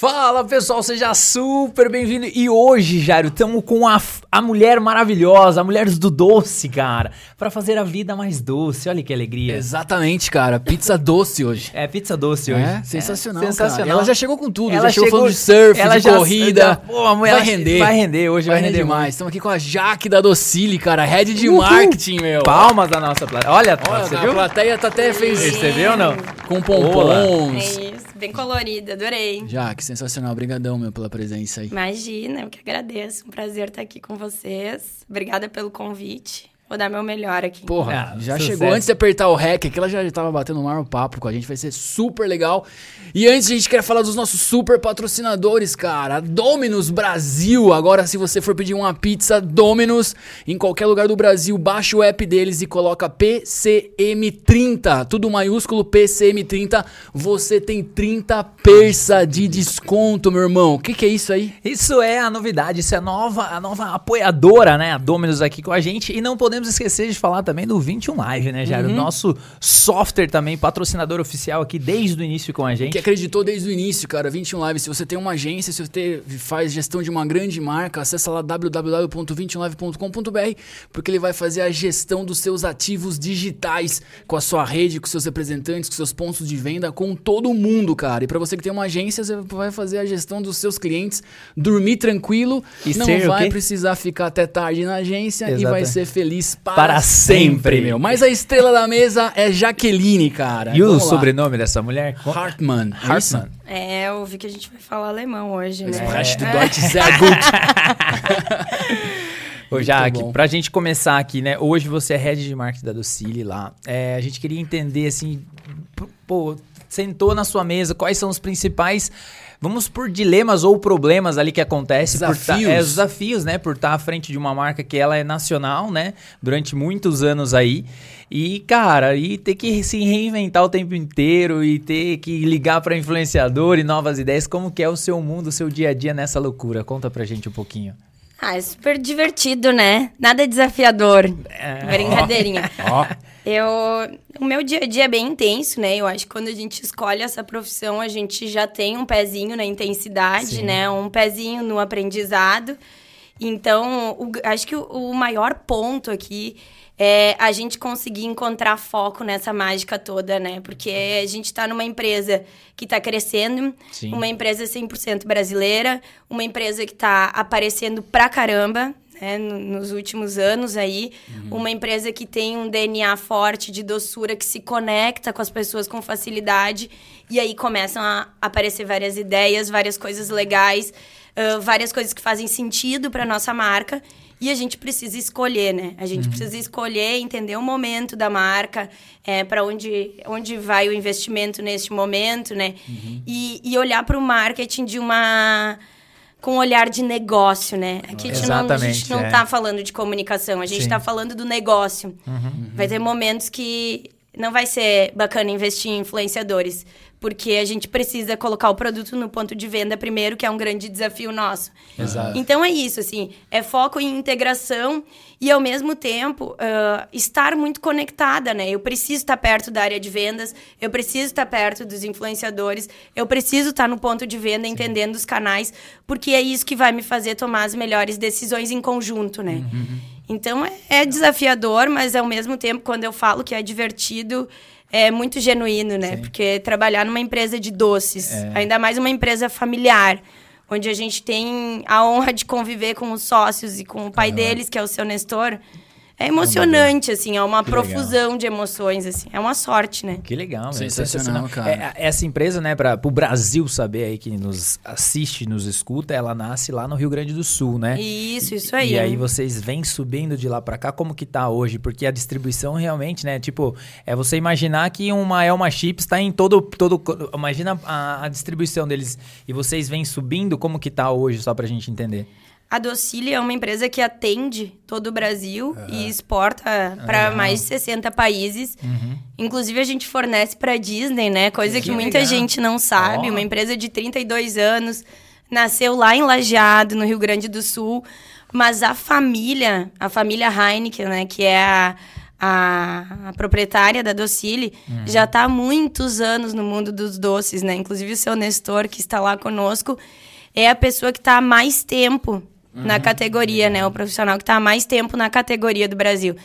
Fala pessoal, seja super bem-vindo. E hoje, Jairo, estamos com a, a mulher maravilhosa, a mulher do doce, cara, para fazer a vida mais doce. Olha que alegria. Exatamente, cara. Pizza doce hoje. É, pizza doce hoje. É, sensacional. É, sensacional. Cara. Ela já chegou com tudo. Ela já chegou, chegou- falando de surf, ela de já- corrida. já- pô, a mulher- vai render. vai render, hoje vai render demais. muito. Estamos aqui com a Jaque da Docile, cara. Head de Uhul. marketing, meu. Palmas da nossa plateia. Olha, Olha, você a viu? plateia tá até fez Você viu ou não? com É pompons. isso, bem colorida, adorei. Jaque, sensacional. Obrigadão, meu, pela presença aí. Imagina, eu que agradeço. Um prazer estar aqui com vocês. Obrigada pelo convite. Vou dar meu melhor aqui. Porra, Ah, já sucesso. chegou antes de apertar o REC aqui, ela já tava batendo um maior papo com a gente, vai ser super legal. E antes a gente quer falar dos nossos super patrocinadores, cara. Dominus Brasil. Agora, se você for pedir uma pizza Dominus em qualquer lugar do Brasil, baixa o app deles e coloca PCM30, tudo maiúsculo PCM30. Você tem 30 persa de desconto, meu irmão. O que, que é isso aí? Isso é a novidade, isso é a nova, a nova apoiadora, né? A Dominus aqui com a gente. E não podemos esquecer de falar também do 21 Live, né, Uhum. Jairo? Nosso software também, patrocinador oficial aqui desde o início com a gente. Que acreditou desde o início, cara. 21 Live. Se você tem uma agência, se você faz gestão de uma grande marca, acessa lá www.21live.com.br, porque ele vai fazer a gestão dos seus ativos digitais com a sua rede, com seus representantes, com seus pontos de venda, com todo mundo, cara. E para você que tem uma agência, você vai fazer a gestão dos seus clientes, dormir tranquilo, E não o vai precisar ficar até tarde na agência e Exato. vai ser feliz para, Para sempre. sempre, meu. Mas a estrela da mesa é Jaqueline, cara. E o Vamos lá. sobrenome dessa mulher? Hartmann. é? Hartmann. É, eu vi que a gente vai falar alemão hoje, né? Resto do Deutsch sehr gut. Ô, Jaque, pra gente começar aqui, né? Hoje você é head de marketing da Docile lá. É, a gente queria entender, assim, pô, sentou na sua mesa, quais são os principais, vamos por dilemas ou problemas ali que acontecem. por tá- Desafios. é, os desafios, né? Por estar à frente de uma marca que ela é nacional, né? Durante muitos anos aí. E, cara, e ter que se reinventar o tempo inteiro e ter que ligar pra influenciador e novas ideias. Como que é o seu mundo, o seu dia a dia nessa loucura? Conta pra gente um pouquinho. Ah, é super divertido, né? Nada desafiador. É. Brincadeirinha. Ó, Eu, o meu dia a dia é bem intenso, né? Eu acho que quando a gente escolhe essa profissão, a gente já tem um pezinho na intensidade, Sim. né? Um pezinho no aprendizado. Então, o- acho que o, o maior ponto aqui é a gente conseguir encontrar foco nessa mágica toda, né? Porque a gente tá numa empresa que tá crescendo, Sim. uma empresa 100% brasileira, uma empresa que tá aparecendo pra caramba, né, no- nos últimos anos aí, uma empresa que tem um DNA forte de doçura, que se conecta com as pessoas com facilidade, e aí começam a aparecer várias ideias, várias coisas legais, ah, várias coisas que fazem sentido para nossa marca. E a gente precisa escolher, né? A gente precisa escolher, entender o momento da marca, é, para onde, onde vai o investimento neste momento, né? E, e olhar para o marketing de uma com um olhar de negócio, né? Aqui a gente não, não é. falando de comunicação, a gente Sim. tá falando do negócio. Vai ter momentos que não vai ser bacana investir em influenciadores, porque a gente precisa colocar o produto no ponto de venda primeiro, que é um grande desafio nosso. Exato. Então é isso, assim, é foco em integração e ao mesmo tempo ah, estar muito conectada, né? Eu preciso estar perto da área de vendas, eu preciso estar perto dos influenciadores, eu preciso estar no ponto de venda, entendendo os canais, porque é isso que vai me fazer tomar as melhores decisões em conjunto, né? Então é, é desafiador, mas ao mesmo tempo, quando eu falo que é divertido, é muito genuíno, né? Porque trabalhar numa empresa de doces, ainda mais uma empresa familiar, onde a gente tem a honra de conviver com os sócios e com o pai deles, que é o seu Nestor. É emocionante, assim, é uma Que legal. profusão de emoções, assim. É uma sorte, né? Que legal, meu. Sensacional, cara. É, essa empresa, né, para o Brasil saber aí que nos assiste, nos escuta, ela nasce lá no Rio Grande do Sul, né? Isso, isso aí. E aí vocês vêm subindo de lá pra cá, como que tá hoje? Porque a distribuição realmente, né, tipo, é você imaginar que uma Elma Chips tá em todo todo imagina a, a distribuição deles e vocês vêm subindo, como que tá hoje só pra gente entender? A Docile é uma empresa que atende todo o Brasil e exporta para Legal. mais de 60 países. Inclusive, a gente fornece para Disney, né? Coisa que, Que muita legal. gente não sabe. Ó. Uma empresa de 32 anos, nasceu lá em Lajeado, no Rio Grande do Sul. Mas a família, a família Heineken, né? Que é a, a, a proprietária da Docile, já está há muitos anos no mundo dos doces, né? Inclusive o seu Nestor, que está lá conosco, é a pessoa que está há mais tempo na categoria, né? O profissional que está há mais tempo na categoria do Brasil.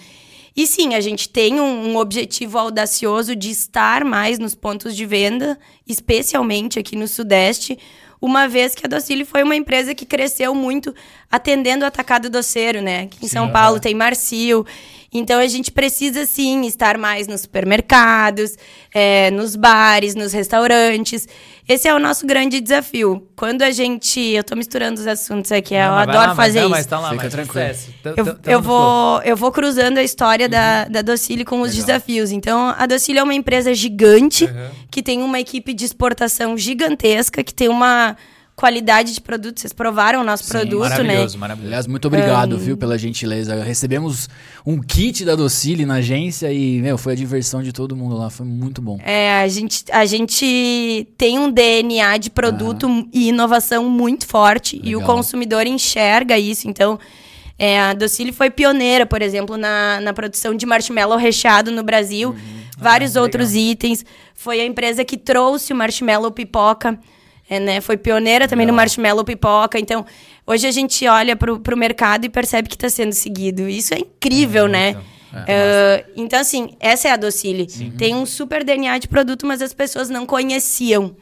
E sim, a gente tem um, um objetivo audacioso de estar mais nos pontos de venda, especialmente aqui no Sudeste, uma vez que a Docile foi uma empresa que cresceu muito atendendo o atacado doceiro, né? Aqui em São Paulo tem Marcio. Então a gente precisa sim estar mais nos supermercados, é, nos bares, nos restaurantes. Esse é o nosso grande desafio. Quando a gente. Eu tô misturando os assuntos aqui, eu Não, mas vai adoro lá, mas fazer não, isso. Mas tá lá, Fica mas tranquilo. Eu, eu vou, eu vou cruzando a história da, da Docile com os desafios. Então, a Docile é uma empresa gigante, que tem uma equipe de exportação gigantesca, que tem uma qualidade de produto. Vocês provaram o nosso produto, né? Maravilhoso, maravilhoso. Aliás, muito obrigado, viu, pela gentileza. Recebemos um kit da Docile na agência e, meu, foi a diversão de todo mundo lá. Foi muito bom. É, a gente, a gente tem um DNA de produto e inovação muito forte e o Legal. consumidor enxerga isso. Então, é, a Docile foi pioneira, por exemplo, na, na produção de marshmallow recheado no Brasil. Vários Ah, outros itens. Foi a empresa que trouxe o marshmallow pipoca. É, né? Foi pioneira também no marshmallow pipoca. Então, hoje a gente olha pro, pro mercado e percebe que está sendo seguido. Isso é incrível, né? É, então, assim, essa é a Docile. Tem um super DNA de produto, mas as pessoas não conheciam.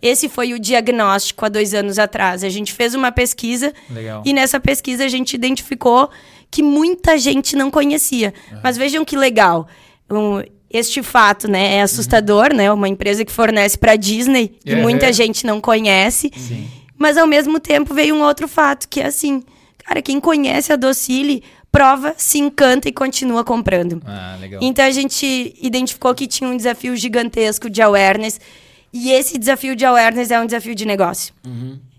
Esse foi o diagnóstico há dois anos atrás. A gente fez uma pesquisa Legal. e nessa pesquisa a gente identificou que muita gente não conhecia. Mas vejam que legal. Um, este fato, né, é assustador, né? Uma empresa que fornece para Disney e Uhum. muita gente não conhece. Mas ao mesmo tempo veio um outro fato, que é assim, cara, quem conhece a Docile prova, se encanta e continua comprando. Ah, legal. Então a gente identificou que tinha um desafio gigantesco de awareness. E esse desafio de awareness é um desafio de negócio.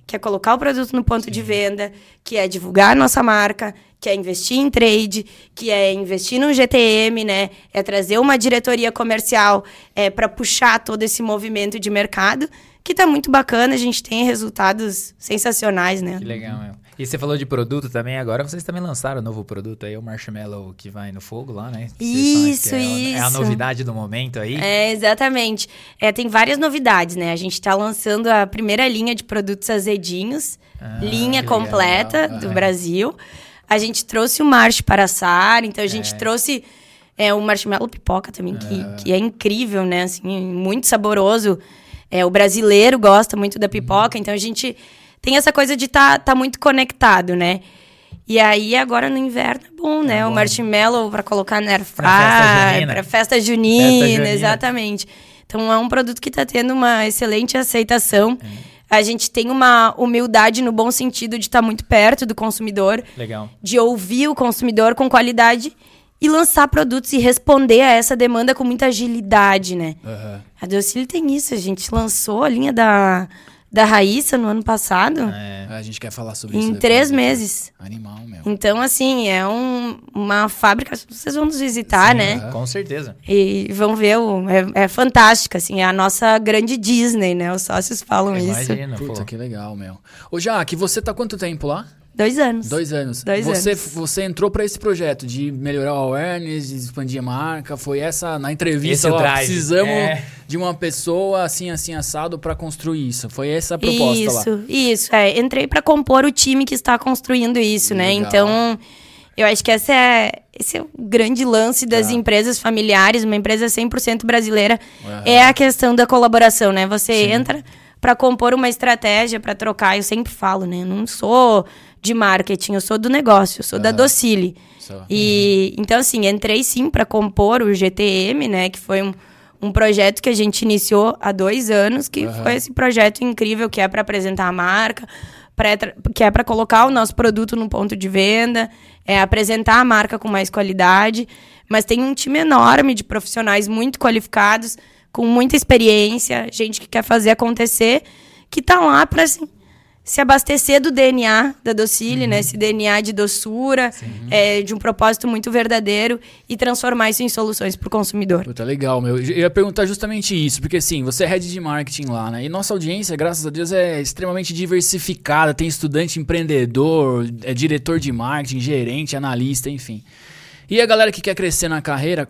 Que é colocar o produto no ponto de venda, que é divulgar a nossa marca, que é investir em trade, que é investir no GTM, né? É trazer uma diretoria comercial é, para puxar todo esse movimento de mercado, que tá muito bacana, a gente tem resultados sensacionais, né? Que legal, meu. E você falou de produto também, agora vocês também lançaram um novo produto aí, o Marshmallow que vai no fogo lá, né? Isso, é, a- É a isso. novidade do momento aí. É, exatamente. É, tem várias novidades, né? A gente está lançando a primeira linha de produtos azedinhos, linha que legal. completa do Brasil. A gente trouxe o marsh para assar, então a gente trouxe é, o marshmallow pipoca também, que, que é incrível, né? Assim, muito saboroso. É, o brasileiro gosta muito da pipoca, então a gente tem essa coisa de estar tá, tá muito conectado, né? E aí, agora no inverno é bom, né? o marshmallow para colocar na air Pra festa pra festa junina, Festa junina. exatamente. Então é um produto que está tendo uma excelente aceitação. É. A gente tem uma humildade no bom sentido de estar muito perto do consumidor, Legal. de ouvir o consumidor com qualidade e lançar produtos e responder a essa demanda com muita agilidade, né? Aham. A Docile tem isso, a gente lançou a linha da, da Raíssa no ano passado É. A gente quer falar sobre isso. em três né? meses. Animal, meu. Então, assim, é um- uma fábrica, vocês vão nos visitar, né? Com certeza. E vão ver, o, é, é fantástica, assim, é a nossa grande Disney, né? Os sócios falam isso. Imagina, pô. Puta, que legal, meu. Ô, Jaque, você tá quanto tempo lá? Dois anos. Dois anos. Dois você, anos. Você entrou pra esse projeto de melhorar o awareness, de expandir a marca. Foi essa, na entrevista, Esse é o ó, drive. precisamos É. de uma pessoa assim, assim, assado pra construir isso. Foi essa a proposta lá. Isso, isso. É, entrei para compor o time que está construindo isso, né? Legal. Então, eu acho que essa é, esse é o grande lance das Tá. empresas familiares, uma empresa 100% brasileira, é a questão da colaboração, né? Você entra para compor uma estratégia, para trocar. Eu sempre falo, né? Eu não sou de marketing, eu sou do negócio, eu sou da Docile. E então assim, entrei sim para compor o GTM, né, que foi um, um projeto que a gente iniciou há dois anos, que foi esse projeto incrível que é para apresentar a marca, pra que é para colocar o nosso produto no ponto de venda, é apresentar a marca com mais qualidade, mas tem um time enorme de profissionais muito qualificados, com muita experiência, gente que quer fazer acontecer, que tá lá para assim, se abastecer do DNA da Docile, né? Esse DNA de doçura, é, de um propósito muito verdadeiro e transformar isso em soluções para o consumidor. Puta, legal, meu. Eu ia perguntar justamente isso, porque assim, você é head de marketing lá, né? E nossa audiência, graças a Deus, é extremamente diversificada. Tem estudante empreendedor, é diretor de marketing, gerente, analista, enfim. E a galera que quer crescer na carreira,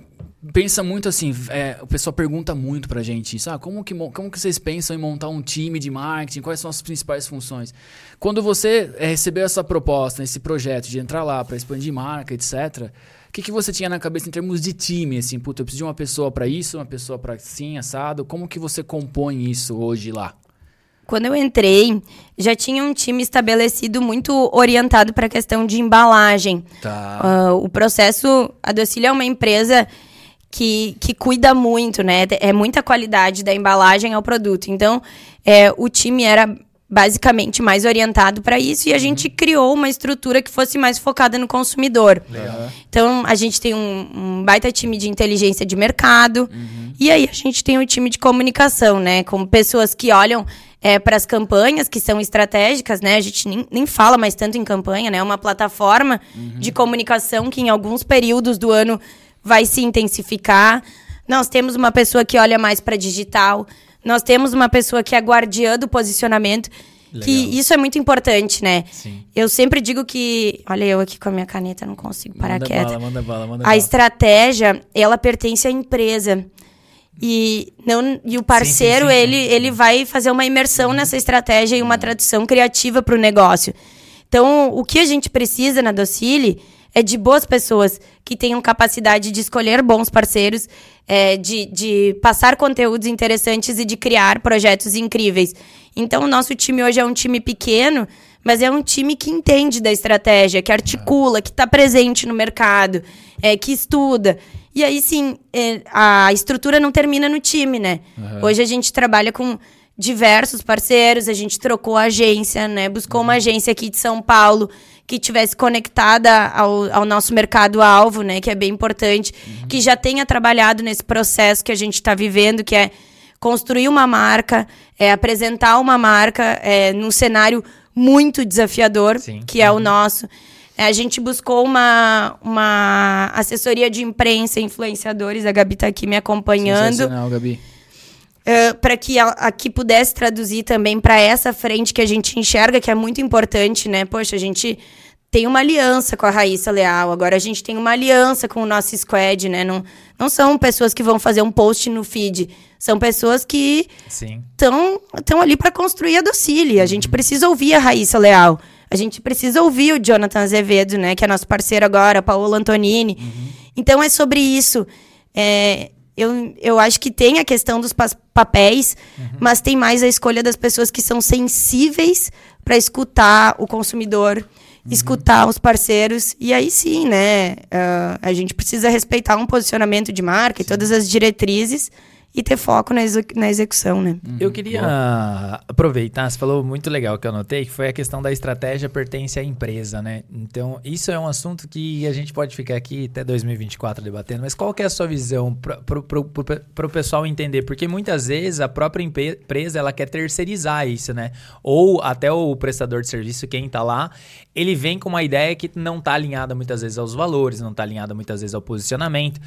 pensa muito assim, é, o pessoal pergunta muito pra gente isso, ah, como que, mo- como que vocês pensam em montar um time de marketing, quais são as principais funções? Quando você é, recebeu essa proposta, esse projeto de entrar lá pra expandir marca, etc., o que, que você tinha na cabeça em termos de time, assim, puta, eu preciso de uma pessoa pra isso, uma pessoa pra sim, assado, como que você compõe isso hoje lá? Quando eu entrei, já tinha um time estabelecido muito orientado para a questão de embalagem. Tá. Ah, o processo, a Docile é uma empresa que, que cuida muito, né? É muita qualidade da embalagem ao produto. Então, é, o time era basicamente mais orientado para isso e a gente criou uma estrutura que fosse mais focada no consumidor. Então, a gente tem um, um baita time de inteligência de mercado e aí a gente tem o time de comunicação, né? Com pessoas que olham para as campanhas que são estratégicas, né? A gente nem, nem fala mais tanto em campanha, né? É uma plataforma de comunicação que em alguns períodos do ano vai se intensificar. Nós temos uma pessoa que olha mais para digital. Nós temos uma pessoa que é guardiã do posicionamento. Que Legal. isso é muito importante, né? Sim. Eu sempre digo que. Olha, eu aqui com a minha caneta não consigo parar manda quieta. bala, manda bala, manda A bala. estratégia, ela pertence à empresa. E, não, e o parceiro, sim, sim. Ele, ele vai fazer uma imersão nessa estratégia e uma tradução criativa para o negócio. Então, o que a gente precisa na Docile é de boas pessoas que tenham capacidade de escolher bons parceiros, é, de, de passar conteúdos interessantes e de criar projetos incríveis. Então, o nosso time hoje é um time pequeno, mas é um time que entende da estratégia, que articula, que está presente no mercado, é, que estuda. E aí, sim, é, a estrutura não termina no time, né? Hoje a gente trabalha com diversos parceiros, a gente trocou a agência, né? Buscou uma agência aqui de São Paulo que tivesse conectada ao, ao nosso mercado-alvo, né? Que é bem importante, que já tenha trabalhado nesse processo que a gente está vivendo, que é construir uma marca, é, apresentar uma marca é, num cenário muito desafiador, Sim. que é o nosso. É, a gente buscou uma, uma assessoria de imprensa, influenciadores, a Gabi tá aqui me acompanhando Sensacional, Gabi. Para que a- aqui pudesse traduzir também para essa frente que a gente enxerga que é muito importante, né? Poxa, a gente tem uma aliança com a Raíssa Leal, agora a gente tem uma aliança com o nosso squad, né? Não, não são pessoas que vão fazer um post no feed, são pessoas que estão ali para construir a Docile. A gente precisa ouvir a Raíssa Leal. A gente precisa ouvir o Jonathan Azevedo, né? Que é nosso parceiro agora, Paola Antonini. Então é sobre isso. É, eu, eu acho que tem a questão dos papéis, mas tem mais a escolha das pessoas que são sensíveis para escutar o consumidor, escutar os parceiros. E aí sim, né? ah, a gente precisa respeitar um posicionamento de marca e todas as diretrizes e ter foco na, execu- na execução, né? Eu queria aproveitar, você falou muito legal que eu anotei, que foi a questão da estratégia pertence à empresa, né? Então, isso é um assunto que a gente pode ficar aqui até 2024 debatendo, mas qual que é a sua visão para o pessoal entender? Porque muitas vezes a própria empresa ela quer terceirizar isso, né? Ou até o prestador de serviço, quem tá lá, ele vem com uma ideia que não tá alinhada muitas vezes aos valores, não tá alinhada muitas vezes ao posicionamento.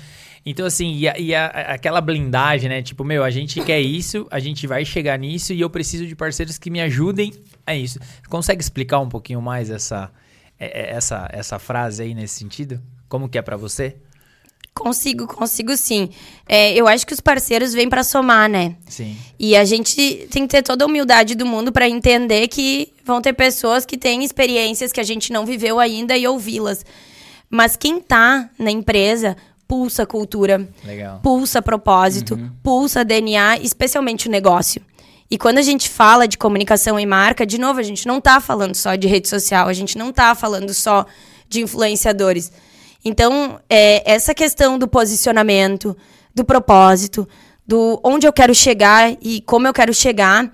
Então, assim, e, a- e a- aquela blindagem, né? Tipo, meu, a gente quer isso, a gente vai chegar nisso e eu preciso de parceiros que me ajudem a isso. Consegue explicar um pouquinho mais essa, é- é- essa, essa frase aí nesse sentido? Como que é pra você? Consigo, consigo sim. É, eu acho que os parceiros vêm para somar, né? Sim. E a gente tem que ter toda a humildade do mundo para entender que vão ter pessoas que têm experiências que a gente não viveu ainda e ouvi-las. Mas quem tá na empresa pulsa cultura, Legal. pulsa propósito, pulsa DNA, especialmente o negócio. E quando a gente fala de comunicação e marca, de novo, a gente não tá falando só de rede social, a gente não tá falando só de influenciadores. Então, é, essa questão do posicionamento, do propósito, do onde eu quero chegar e como eu quero chegar,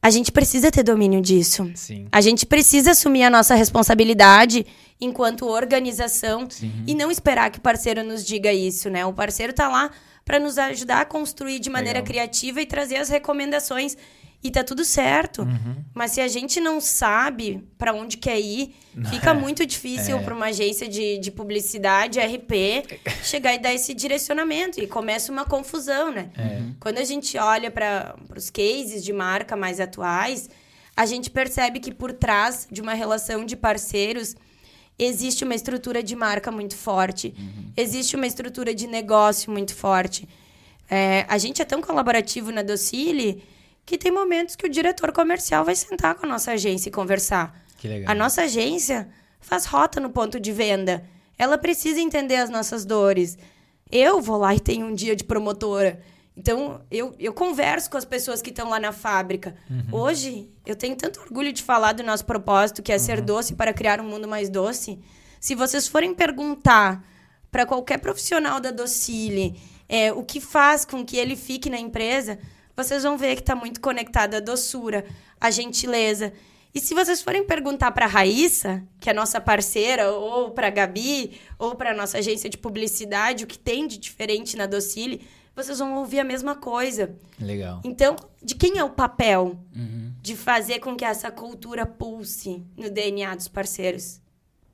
a gente precisa ter domínio disso. Sim. A gente precisa assumir a nossa responsabilidade enquanto organização e não esperar que o parceiro nos diga isso, né? O parceiro tá lá para nos ajudar a construir de maneira Legal. criativa e trazer as recomendações e tá tudo certo. Uhum. Mas se a gente não sabe para onde quer ir, fica muito difícil É. para uma agência de, de publicidade, RP, chegar e dar esse direcionamento e começa uma confusão, né? É. Quando a gente olha para os cases de marca mais atuais, a gente percebe que por trás de uma relação de parceiros existe uma estrutura de marca muito forte, existe uma estrutura de negócio muito forte. É, a gente é tão colaborativo na Docile que tem momentos que o diretor comercial vai sentar com a nossa agência e conversar. Que legal. A nossa agência faz rota no ponto de venda. Ela precisa entender as nossas dores. Eu vou lá e tenho um dia de promotora. Então, eu, eu converso com as pessoas que estão lá na fábrica. Hoje, eu tenho tanto orgulho de falar do nosso propósito, que é ser doce para criar um mundo mais doce. Se vocês forem perguntar para qualquer profissional da Docile é, o que faz com que ele fique na empresa, vocês vão ver que está muito conectado à doçura, à gentileza. E se vocês forem perguntar para a Raíssa, que é nossa parceira, ou para a Gabi, ou para a nossa agência de publicidade, o que tem de diferente na Docile, vocês vão ouvir a mesma coisa. Legal. Então, de quem é o papel Uhum. de fazer com que essa cultura pulse no DNA dos parceiros?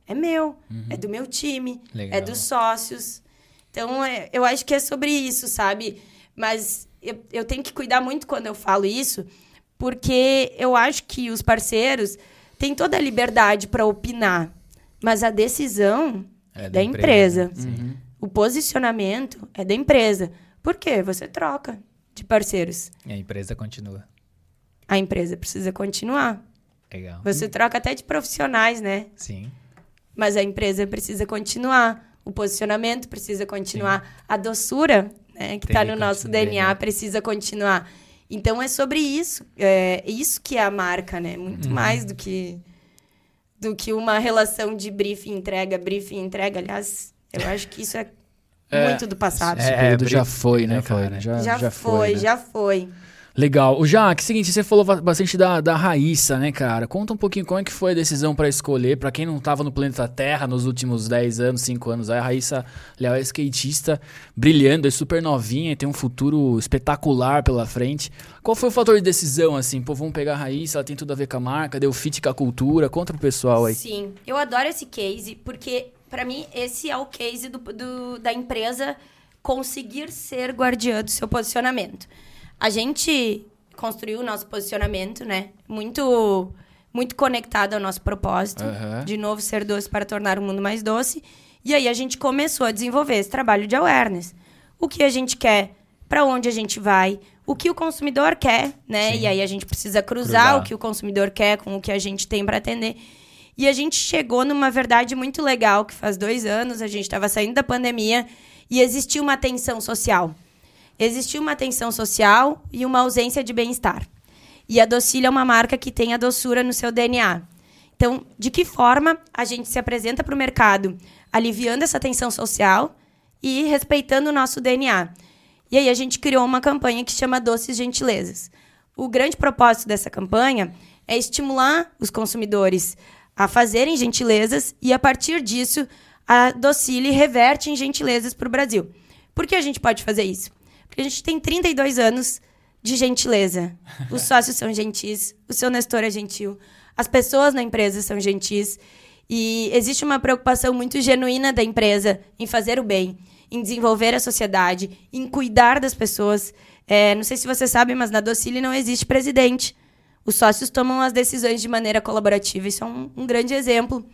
É meu, é do meu time, Legal. é dos sócios. Então, é- eu acho que é sobre isso, sabe? Mas eu, eu tenho que cuidar muito quando eu falo isso, porque eu acho que os parceiros têm toda a liberdade para opinar, mas a decisão É da da empresa, empresa. né? Sim. O posicionamento é da empresa. Por quê? Você troca de parceiros. E a empresa continua. A empresa precisa continuar. Legal. Você troca até de profissionais, né? Sim. Mas a empresa precisa continuar. O posicionamento precisa continuar. A doçura, né, que está que no nosso continuar, DNA, né? precisa continuar. Então é sobre isso. É isso que é a marca, né? Uhum. Muito mais do que do que uma relação de briefing entrega, briefing entrega. Aliás, eu acho que isso é, É. muito do passado. Esse É, período bri- já foi, né, já foi, cara? né? Já, já, já foi, né? já foi. Legal. O Jaque, seguinte, você falou ba- bastante da, da Raíssa, né, cara? Conta um pouquinho como é que foi a decisão pra escolher, Pra quem não tava no planeta Terra nos últimos 10 anos, 5 anos, a Raíssa Leal é skatista, brilhando, é super novinha tem um futuro espetacular pela frente. Qual foi o fator de decisão, assim? Pô, vamos pegar a Raíssa, ela tem tudo a ver com a marca, deu fit com a cultura. Conta pro pessoal aí. Sim, eu adoro esse case, porque pra mim esse é o case do, do- da empresa conseguir ser guardiã do seu posicionamento. A gente construiu o nosso posicionamento, né? Muito, muito conectado ao nosso propósito. Aham. De novo, ser doce para tornar o mundo mais doce. E aí a gente começou a desenvolver esse trabalho de awareness. O que a gente quer, para onde a gente vai, o que o consumidor quer, né? Sim. E aí a gente precisa cruzar, Cruzar. o que o consumidor quer com o que a gente tem para atender. E a gente chegou numa verdade muito legal, que faz dois anos, a gente estava saindo da pandemia e existia uma tensão social. Existia uma tensão social e uma ausência de bem-estar. E a Docile é uma marca que tem a doçura no seu DNA. Então, de que forma a gente se apresenta para o mercado, aliviando essa tensão social e respeitando o nosso DNA? E aí a gente criou uma campanha que chama Doces Gentilezas. O grande propósito dessa campanha é estimular os consumidores a fazerem gentilezas e, a partir disso, a Docile reverte em gentilezas para o Brasil. Por que a gente pode fazer isso? Porque a gente tem 32 anos de gentileza. Os sócios são gentis, o seu Nestor é gentil, as pessoas na empresa são gentis. E existe uma preocupação muito genuína da empresa em fazer o bem, em desenvolver a sociedade, em cuidar das pessoas. É, não sei se você sabe, mas na Docile não existe presidente. Os sócios tomam as decisões de maneira colaborativa. Isso é um, um grande exemplo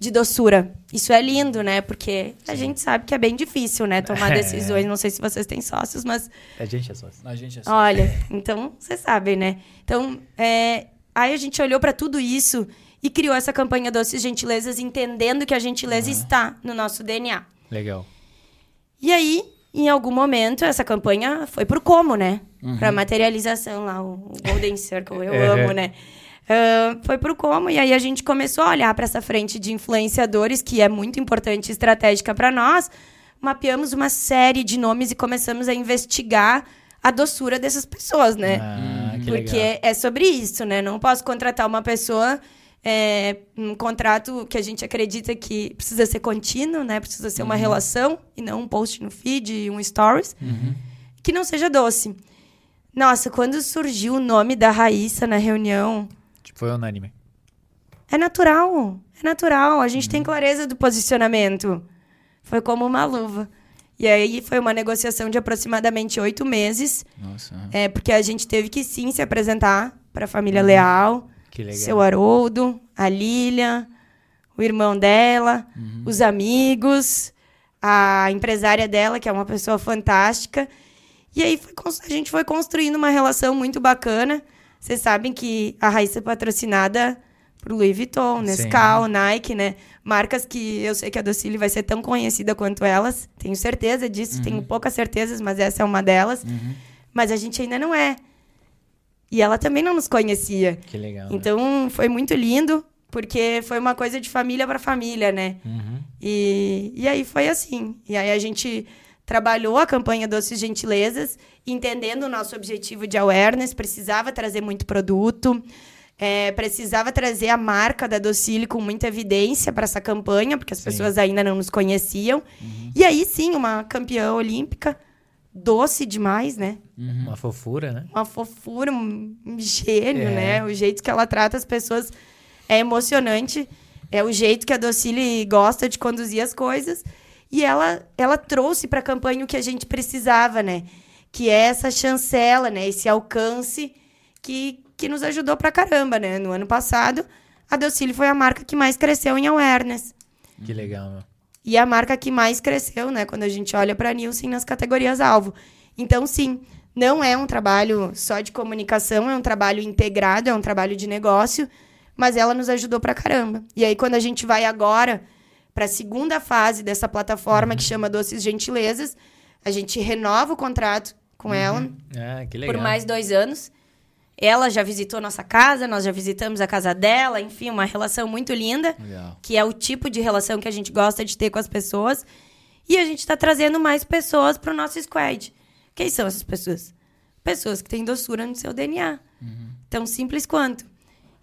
de doçura. Isso é lindo, né? Porque a gente sabe que é bem difícil, né? Tomar É. decisões. Não sei se vocês têm sócios, mas A gente é sócio. A gente é Olha, então vocês sabem, né? Então, é, aí a gente olhou para tudo isso e criou essa campanha Doces Gentilezas, entendendo que a gentileza está no nosso DNA. Legal. E aí, em algum momento, essa campanha foi pro como, né? Pra materialização lá, o o Golden Circle, eu É. amo, né? Ah, foi pro como, e aí a gente começou a olhar para essa frente de influenciadores, que é muito importante e estratégica para nós. Mapeamos uma série de nomes e começamos a investigar a doçura dessas pessoas, né? Ah, que Porque legal. é sobre isso, né? Não posso contratar uma pessoa, é, um contrato que a gente acredita que precisa ser contínuo, né? Precisa ser uma relação e não um post no feed, um stories, que não seja doce. Nossa, quando surgiu o nome da Raíssa na reunião, foi unânime. é natural, é natural. A gente tem clareza do posicionamento. Foi como uma luva. E aí foi uma negociação de aproximadamente oito meses, Nossa. é, porque a gente teve que sim se apresentar para a família Leal, Que legal. seu Haroldo, a Lília, o irmão dela, os amigos, a empresária dela, que é uma pessoa fantástica. E aí foi a gente foi construindo uma relação muito bacana. Vocês sabem que a Raíssa é patrocinada por Louis Vuitton, Nescau, Nike, né? Marcas que eu sei que a Docile vai ser tão conhecida quanto elas. Tenho certeza disso, tenho poucas certezas, mas essa é uma delas. Mas a gente ainda não é. E ela também não nos conhecia. Que legal. né? Então foi muito lindo, porque foi uma coisa de família para família, né? Uhum. E, e aí foi assim. E aí a gente trabalhou a campanha Doces Gentilezas, entendendo o nosso objetivo de awareness, precisava trazer muito produto, é, precisava trazer a marca da Docile com muita evidência para essa campanha, porque as Sim. pessoas ainda não nos conheciam. E aí sim, uma campeã olímpica, doce demais, né? Uma fofura, né? uma fofura, um um gênio, É. né? O jeito que ela trata as pessoas é emocionante. É o jeito que a Docile gosta de conduzir as coisas. E ela, ela trouxe para a campanha o que a gente precisava, né? Que é essa chancela, né? Esse alcance que, que nos ajudou pra caramba, né? No ano passado, a Docile foi a marca que mais cresceu em awareness. Que legal, meu. E a marca que mais cresceu, né, quando a gente olha para Nielsen nas categorias alvo. Então, sim, não é um trabalho só de comunicação, é um trabalho integrado, é um trabalho de negócio, mas ela nos ajudou pra caramba. E aí, quando a gente vai agora para a segunda fase dessa plataforma que chama Doces Gentilezas, a gente renova o contrato com ela Ah, que legal. por mais dois anos. Ela já visitou nossa casa, nós já visitamos a casa dela, enfim, uma relação muito linda Legal. que é o tipo de relação que a gente gosta de ter com as pessoas. E a gente está trazendo mais pessoas para o nosso squad. Quem são essas pessoas? Pessoas que têm doçura no seu DNA. Tão simples quanto.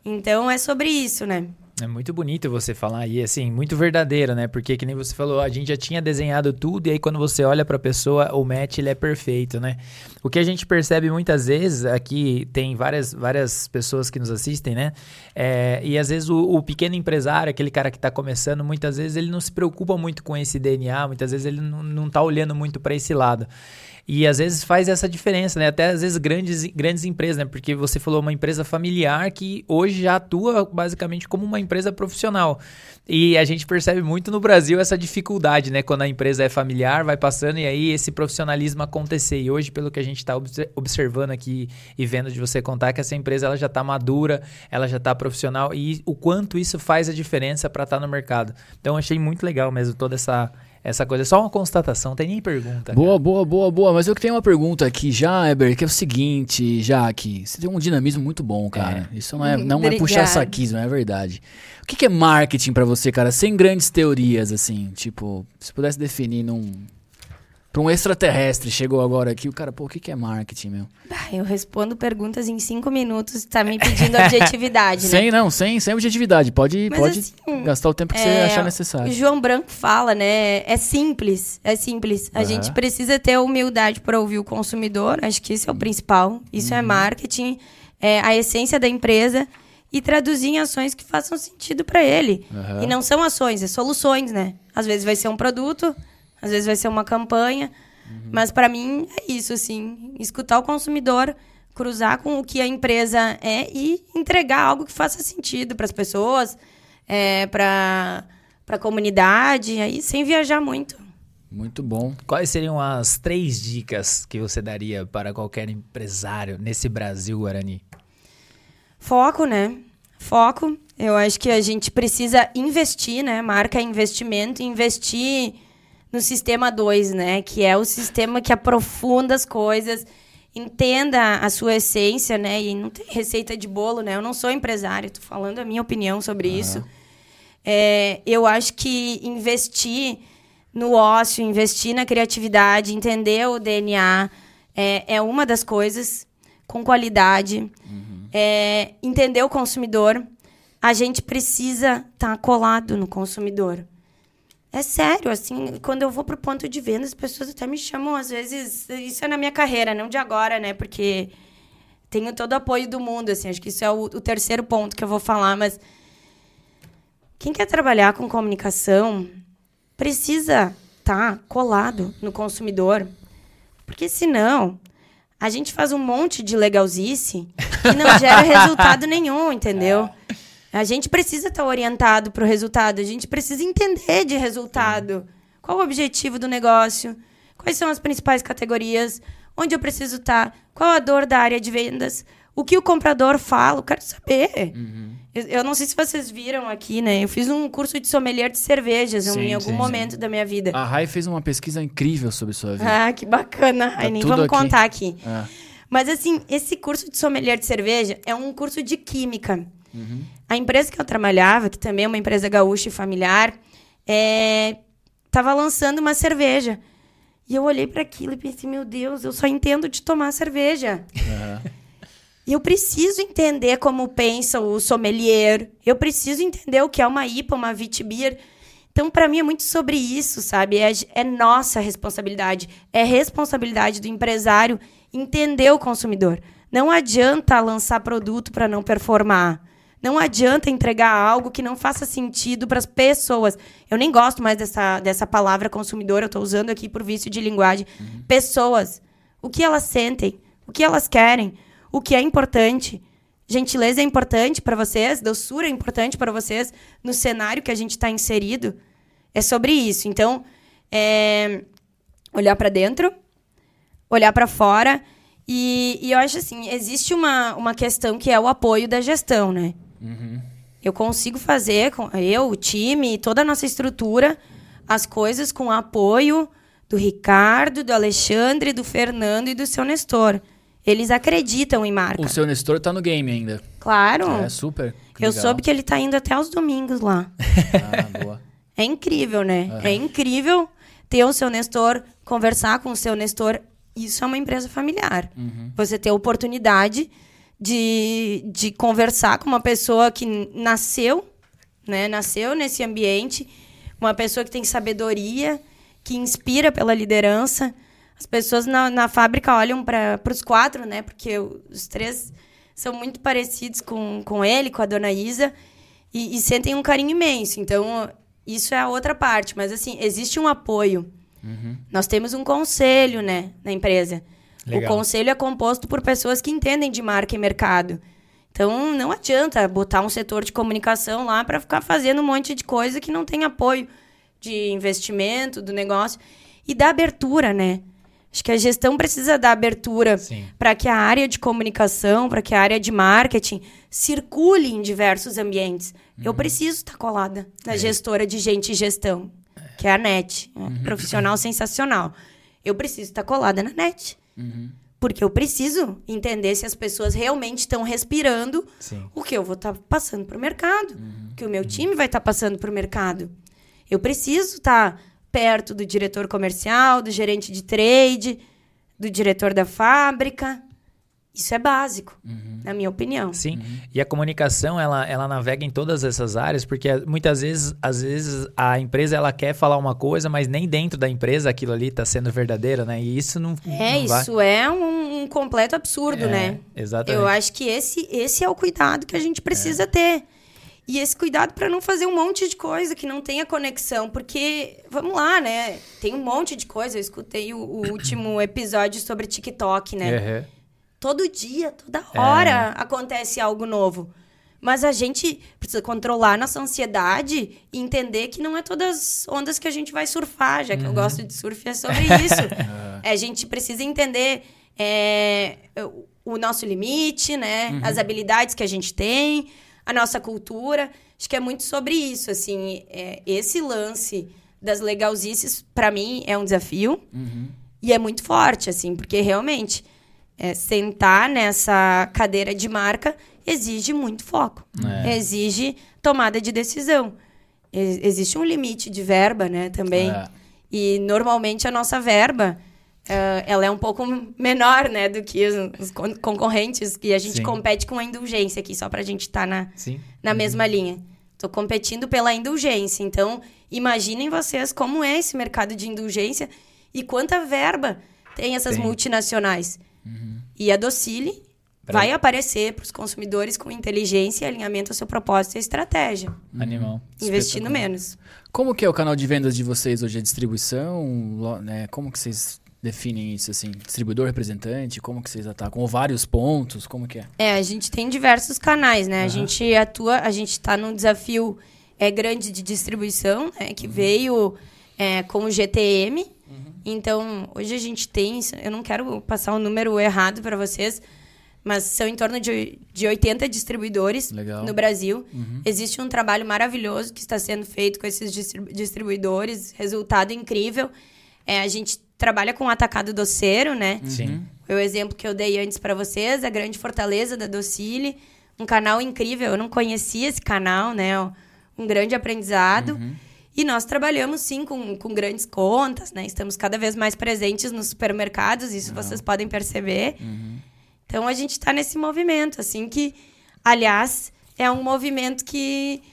Então é sobre isso, né? É muito bonito você falar e assim, muito verdadeiro, né? Porque que nem você falou, a gente já tinha desenhado tudo e aí quando você olha pra pessoa, o match ele é perfeito, né? O que a gente percebe muitas vezes, aqui tem várias, várias pessoas que nos assistem, né? É, e às vezes o, o pequeno empresário, aquele cara que tá começando, muitas vezes ele não se preocupa muito com esse DNA, muitas vezes ele não, não tá olhando muito pra esse lado. E às vezes faz essa diferença, né? Até às vezes grandes, grandes empresas, né? Porque você falou uma empresa familiar que hoje já atua basicamente como uma empresa profissional. E a gente percebe muito no Brasil essa dificuldade, né? Quando a empresa é familiar, vai passando e aí esse profissionalismo acontecer. E hoje, pelo que a gente está observando aqui e vendo de você contar, que essa empresa ela já está madura, ela já está profissional e o quanto isso faz a diferença para estar no mercado. Então, achei muito legal mesmo toda essa essa coisa. É só uma constatação, tem nem pergunta. Boa, boa, boa, boa. Mas eu tenho uma pergunta aqui já, Eber, que é o seguinte, Jaque. Você tem um dinamismo muito bom, cara. Isso não é, não é puxar saquismo, é verdade. O que, que é marketing pra você, cara? Sem grandes teorias, assim. Tipo, se pudesse definir num. Pra um extraterrestre chegou agora aqui, o cara, pô, o que, que é marketing, meu? Eu respondo perguntas em cinco minutos, tá me pedindo objetividade, né? Sem, não, sem, sem objetividade. Pode, Mas pode assim, gastar o tempo que você É, achar O necessário. João Branco fala, né? É simples, é simples. A Aham. gente precisa ter humildade para ouvir o consumidor. Acho que isso é o principal. Isso Uhum. é marketing, é a essência da empresa e traduzir em ações que façam sentido para ele. Aham. E não são ações, é soluções, né? Às vezes vai ser um produto, às vezes vai ser uma campanha. Uhum. Mas para mim é isso, assim, escutar o consumidor, cruzar com o que a empresa é e entregar algo que faça sentido para as pessoas, é, para para a comunidade, aí sem viajar muito. Muito bom. Quais seriam as três dicas que você daria para qualquer empresário nesse Brasil, Guarani? Foco, né? Foco. Eu acho que a gente precisa investir, né? Marca investimento, investir no sistema 2, né? Que é o sistema que aprofunda as coisas, entenda a sua essência, né? E não tem receita de bolo, né? Eu não sou empresário, tô falando a minha opinião sobre isso. É, eu acho que investir no ócio, investir na criatividade, entender o DNA é, é uma das coisas com qualidade. É, entender o consumidor. A gente precisa estar colado no consumidor. É sério, assim, quando eu vou pro ponto de venda, as pessoas até me chamam, às vezes, isso é na minha carreira, não de agora, né? Porque tenho todo o apoio do mundo, assim, acho que isso é o, o terceiro ponto que eu vou falar, mas quem quer trabalhar com comunicação precisa estar colado no consumidor, porque senão a gente faz um monte de legalzice e não gera resultado nenhum, entendeu? A gente precisa estar orientado para o resultado, a gente precisa entender de resultado. Qual o objetivo do negócio? Quais são as principais categorias? Onde eu preciso estar? Qual a dor da área de vendas? O que o comprador fala? Eu quero saber. Eu, eu não sei se vocês viram aqui, né? Eu fiz um curso de sommelier de cervejas Sim, em algum sim, momento da minha vida. A Rai fez uma pesquisa incrível sobre sua vida. Ah, que bacana. Aí nem vamos aqui. contar aqui. É. Mas assim, esse curso de sommelier de cerveja é um curso de química. A empresa que eu trabalhava, que também é uma empresa gaúcha e familiar, estava lançando uma cerveja. E eu olhei para aquilo e pensei, meu Deus, eu só entendo de tomar cerveja. E eu preciso entender como pensa o sommelier. Eu preciso entender o que é uma IPA, uma Vitibir. Então, para mim, é muito sobre isso, sabe? É, é nossa responsabilidade. É responsabilidade do empresário entender o consumidor. Não adianta lançar produto para não performar. Não adianta entregar algo que não faça sentido para as pessoas. Eu nem gosto mais dessa, dessa palavra consumidor, eu estou usando aqui por vício de linguagem. Pessoas. O que elas sentem, o que elas querem, o que é importante. Gentileza é importante para vocês, doçura é importante para vocês no cenário que a gente está inserido. É sobre isso. Então, é, olhar para dentro, olhar para fora. E, e eu acho assim, existe uma, uma questão que é o apoio da gestão, né? Eu consigo fazer, com eu, o time, toda a nossa estrutura, as coisas com o apoio do Ricardo, do Alexandre, do Fernando e do seu Nestor. Eles acreditam em marca. O seu Nestor tá no game ainda. Claro. É, super. Que eu legal. soube que ele tá indo até os domingos lá. Ah, boa. É incrível, né? É incrível ter o seu Nestor, conversar com o seu Nestor. Isso é uma empresa familiar. Você ter a oportunidade de, de conversar com uma pessoa que nasceu, né? Nasceu nesse ambiente, uma pessoa que tem sabedoria, que inspira pela liderança. As pessoas na, na fábrica olham para os quatro, né? Porque os três são muito parecidos com, com ele, com a dona Isa, e, e sentem um carinho imenso. Então, isso é a outra parte. Mas, assim, existe um apoio. Nós temos um conselho, né, na empresa. Legal. O conselho é composto por pessoas que entendem de marca e mercado. Então, não adianta botar um setor de comunicação lá para ficar fazendo um monte de coisa que não tem apoio de investimento do negócio e da abertura, né? Acho que a gestão precisa dar abertura para que a área de comunicação, para que a área de marketing circule em diversos ambientes. Eu preciso estar colada na gestora de gente e gestão, que é a NET, né? profissional sensacional. Eu preciso estar colada na NET. Porque eu preciso entender se as pessoas realmente estão respirando Sim. o que eu vou estar passando para o mercado, o que o meu time vai estar passando para o mercado. Eu preciso estar perto do diretor comercial, do gerente de trade, do diretor da fábrica. Isso é básico, na minha opinião. Sim, e a comunicação ela, ela navega em todas essas áreas, porque muitas vezes, às vezes a empresa ela quer falar uma coisa, mas nem dentro da empresa aquilo ali está sendo verdadeiro, né? E isso não, É, não vai. isso é um, um completo absurdo, É, né? exatamente. Eu acho que esse, esse é o cuidado que a gente precisa ter. E esse cuidado para não fazer um monte de coisa que não tenha conexão. Porque, vamos lá, né? Tem um monte de coisa. Eu escutei o, o último episódio sobre TikTok, né? Aham. Todo dia, toda hora acontece algo novo. Mas a gente precisa controlar nossa ansiedade e entender que não é todas as ondas que a gente vai surfar, já que eu gosto de surf, é sobre isso. É, a gente precisa entender é, o- nosso limite, né? As habilidades que a gente tem, a nossa cultura. Acho que é muito sobre isso, assim. é, esse lance das legalzices, para mim, é um desafio. E é muito forte, assim, porque realmente é, sentar nessa cadeira de marca exige muito foco. Exige tomada de decisão. Existe um limite de verba, né, também. É. E normalmente a nossa verba eh, ela é um pouco menor, né, do que os, os con- concorrentes. E a gente Sim. compete com a indulgência aqui, só pra gente estar na, Sim. na mesma linha. Tô competindo pela indulgência. Então, imaginem vocês como é esse mercado de indulgência e quanta verba tem essas Tem. multinacionais. E a Docile vai aparecer para os consumidores com inteligência e alinhamento ao seu propósito e estratégia, Animal. investindo menos. Como que é o canal de vendas de vocês hoje? É distribuição? Né? Como que vocês definem isso, assim? Distribuidor, representante, como que vocês atacam? Ou vários pontos, como que é? É, a gente tem diversos canais, né? A gente atua, a gente está num desafio é, grande de distribuição, né? Que veio é, com o GTM. Então, hoje a gente tem, eu não quero passar um número errado para vocês, mas são em torno de, de 80 distribuidores Legal. no Brasil. Existe um trabalho maravilhoso que está sendo feito com esses distri- distribuidores, resultado incrível. É, a gente trabalha com o atacado doceiro, né? Sim. Foi o exemplo que eu dei antes para vocês, a grande fortaleza da Docile, um canal incrível. Eu não conhecia esse canal, né? Um grande aprendizado. E nós trabalhamos sim com, com grandes contas, né? Estamos cada vez mais presentes nos supermercados, isso vocês podem perceber. Então a gente está nesse movimento, assim que, aliás, é um movimento que,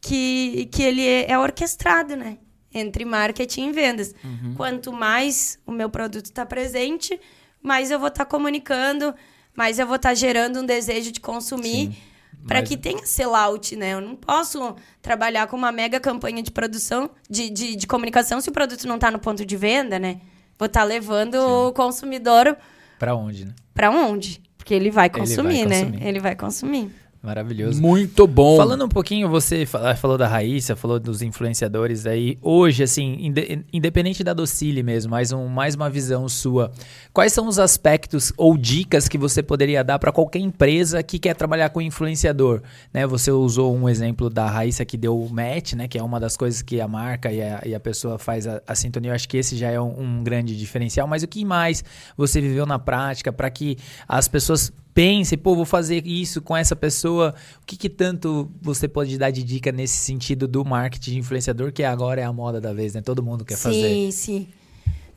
que, que ele é orquestrado, né? Entre marketing e vendas. Quanto mais o meu produto está presente, mais eu vou estar comunicando, mais eu vou estar gerando um desejo de consumir. Para Mas- que tenha sellout, né? Eu não posso trabalhar com uma mega campanha de produção, de, de, de comunicação, se o produto não está no ponto de venda, né? Vou estar levando o consumidor Pra onde, né? Pra onde? Porque ele vai vai consumir, né? consumir. Ele vai consumir. Maravilhoso. Muito bom. Falando um pouquinho, você fala- falou da Raíssa, falou dos influenciadores aí. Hoje, assim, inde- independente da Docile mesmo, mais, um, mais uma visão sua. Quais são os aspectos ou dicas que você poderia dar para qualquer empresa que quer trabalhar com influenciador? Né? Você usou um exemplo da Raíssa que deu o match, né? Que é uma das coisas que a marca e a, e a pessoa faz a, a sintonia. Eu acho que esse já é um, um grande diferencial. Mas o que mais você viveu na prática para que as pessoas pensem, pô, vou fazer isso com essa pessoa. O que, que tanto você pode dar de dica nesse sentido do marketing de influenciador, que agora é a moda da vez, né? Todo mundo quer sim, fazer. sim.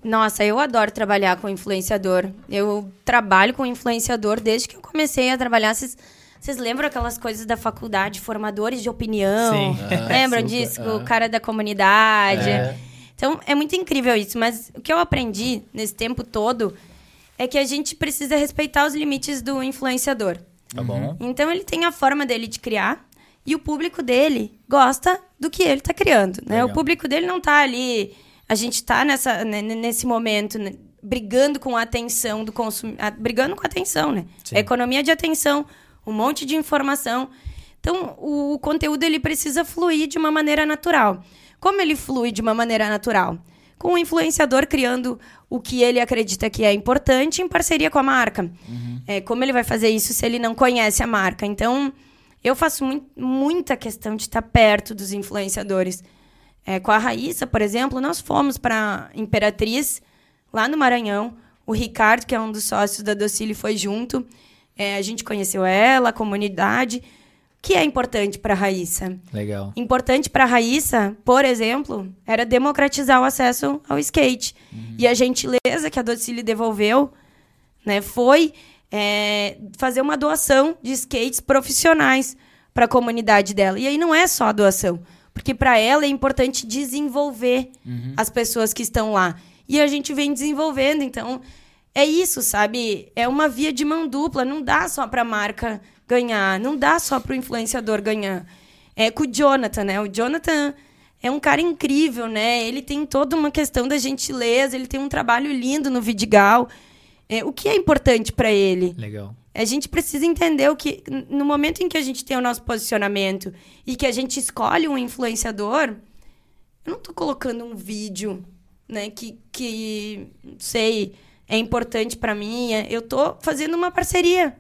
Nossa, eu adoro trabalhar com influenciador. Eu trabalho com influenciador desde que eu comecei a trabalhar. Vocês vocês lembram aquelas coisas da faculdade, formadores de opinião? Sim. Lembram Super, disso? aham. O cara da comunidade. É. Então, é muito incrível isso. Mas o que eu aprendi nesse tempo todo é que a gente precisa respeitar os limites do influenciador. Tá bom? Então ele tem a forma dele de criar e o público dele gosta do que ele está criando, né? Legal. O público dele não tá ali, a gente tá nessa né, nesse momento né, brigando com a atenção do consumidor, brigando com a atenção, né? Sim. A economia de atenção, um monte de informação. Então o, o conteúdo ele precisa fluir de uma maneira natural. Como ele flui de uma maneira natural? Com o influenciador criando o que ele acredita que é importante em parceria com a marca. É, como ele vai fazer isso se ele não conhece a marca? Então, eu faço mui- muita questão de estar perto dos influenciadores. É, com a Raíssa, por exemplo, nós fomos para Imperatriz, lá no Maranhão. O Ricardo, que é um dos sócios da Docile, foi junto. É, a gente conheceu ela, a comunidade. O que é importante para a Raíssa? Legal. Importante para a Raíssa, por exemplo, era democratizar o acesso ao skate. E a gentileza que a Docile devolveu né, foi é, fazer uma doação de skates profissionais para a comunidade dela. E aí não é só a doação, porque para ela é importante desenvolver as pessoas que estão lá. E a gente vem desenvolvendo, então é isso, sabe? É uma via de mão dupla, não dá só para a marca ganhar, não dá só para o influenciador ganhar. É com o Jonathan, né? O Jonathan é um cara incrível, né? Ele tem toda uma questão da gentileza, ele tem um trabalho lindo no Vidigal. É, o que é importante para ele? Legal. A gente precisa entender o que. No momento em que a gente tem o nosso posicionamento e que a gente escolhe um influenciador, eu não tô colocando um vídeo, né, que, que não sei, é importante para mim. é- Eu tô fazendo uma parceria.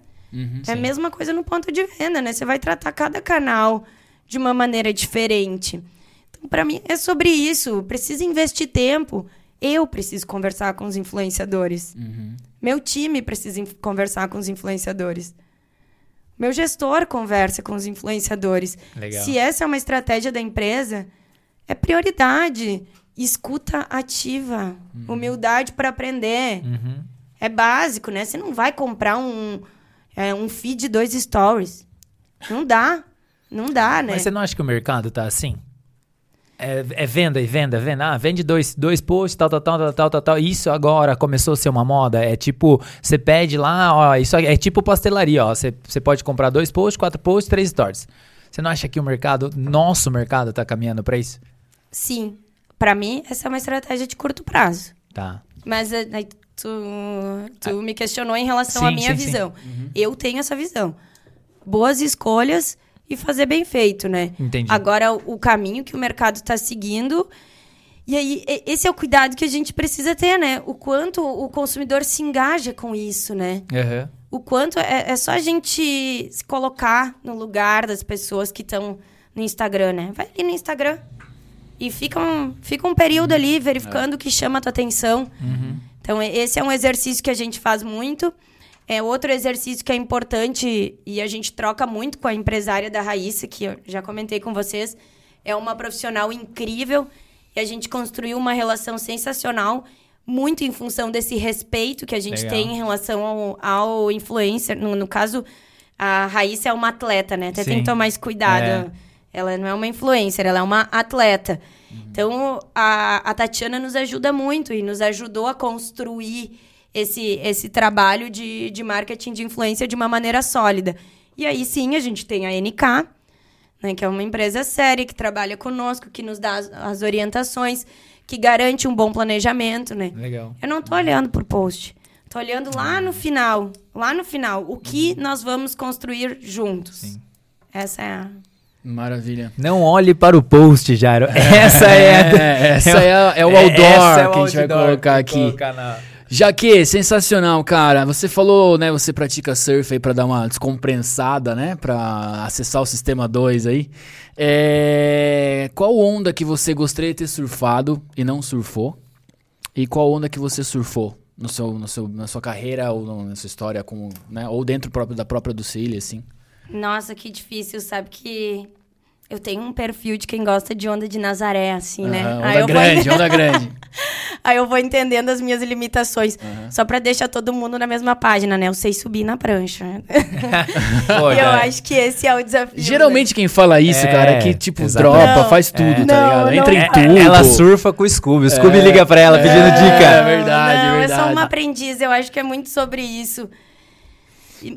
É a mesma coisa no ponto de venda, né? Você vai tratar cada canal de uma maneira diferente. Então, para mim, é sobre isso. Precisa investir tempo. Eu preciso conversar com os influenciadores. Meu time precisa conversar com os influenciadores. Meu gestor conversa com os influenciadores. Legal. Se essa é uma estratégia da empresa, é prioridade. Escuta ativa. Humildade para aprender. Uhum. É básico, né? Você não vai comprar um, é, um feed de dois stories. Não dá. Não dá, né? Mas você não acha que o mercado tá assim? É, é venda e venda, venda. Ah, vende dois, dois posts, tal, tal, tal, tal, tal, tal, tal. Isso agora começou a ser uma moda. É tipo, você pede lá, ó, isso aqui- é tipo pastelaria, ó. Você, você pode comprar dois posts, quatro posts, três stories. Você não acha que o mercado, nosso mercado, tá caminhando pra isso? Sim. Para mim, essa é uma estratégia de curto prazo. Tá. Mas tu, tu me questionou em relação Sim, à minha sim, sim. visão. Eu tenho essa visão. Boas escolhas e fazer bem feito, né? Entendi. Agora, o caminho que o mercado está seguindo. E aí, esse é o cuidado que a gente precisa ter, né? O quanto o consumidor se engaja com isso, né? Aham. O quanto é, é só a gente se colocar no lugar das pessoas que estão no Instagram, né? Vai ali no Instagram e fica um, fica um período ali verificando o que chama a tua atenção. Então, esse é um exercício que a gente faz muito. É outro exercício que é importante e a gente troca muito com a empresária da Raíssa, que eu já comentei com vocês. É uma profissional incrível e a gente construiu uma relação sensacional, muito em função desse respeito que a gente Legal. tem em relação ao, ao influencer. No, no caso, a Raíssa é uma atleta, né? Até tem Sim. que tomar esse cuidado. É. Ela não é uma influencer, ela é uma atleta. Então, a, a Tatiana nos ajuda muito e nos ajudou a construir esse, esse trabalho de, de marketing de influência de uma maneira sólida. E aí, sim, a gente tem a NK, né, que é uma empresa séria, que trabalha conosco, que nos dá as, as orientações, que garante um bom planejamento, né? Legal. Eu não tô olhando por post. Tô olhando lá no final, lá no final, o que nós vamos construir juntos. Sim. Essa é a... Maravilha. Não olhe para o post, Jairo. Essa é, a- É, essa é, a- é o É, outdoor essa é o que a gente vai colocar que aqui. colocar na- Jaque, sensacional, cara. Você falou, né, você pratica surf aí pra dar uma descompensada, né, Pra acessar o sistema 2 aí. É, qual onda que você gostaria de ter surfado e não surfou? E qual onda que você surfou no seu, no seu, na sua carreira ou no- na sua história como, né, ou dentro próprio da própria Docile, assim? Nossa, que difícil, sabe que eu tenho um perfil de quem gosta de onda de Nazaré, assim, né? Aham, Aí onda eu vou- grande, onda grande. Aí eu vou entendendo as minhas limitações. Só pra deixar todo mundo na mesma página, né? Eu sei subir na prancha. Pô, E eu acho que esse é o desafio. Geralmente quem fala isso, É, cara, é que tipo exatamente. dropa, Não, faz tudo, é. tá Não, ligado? não Entra em é. tudo. Ela surfa com o Scooby. O Scooby É, liga pra ela pedindo é. dica. É verdade, não, Eu verdade. sou uma aprendiz, eu acho que é muito sobre isso.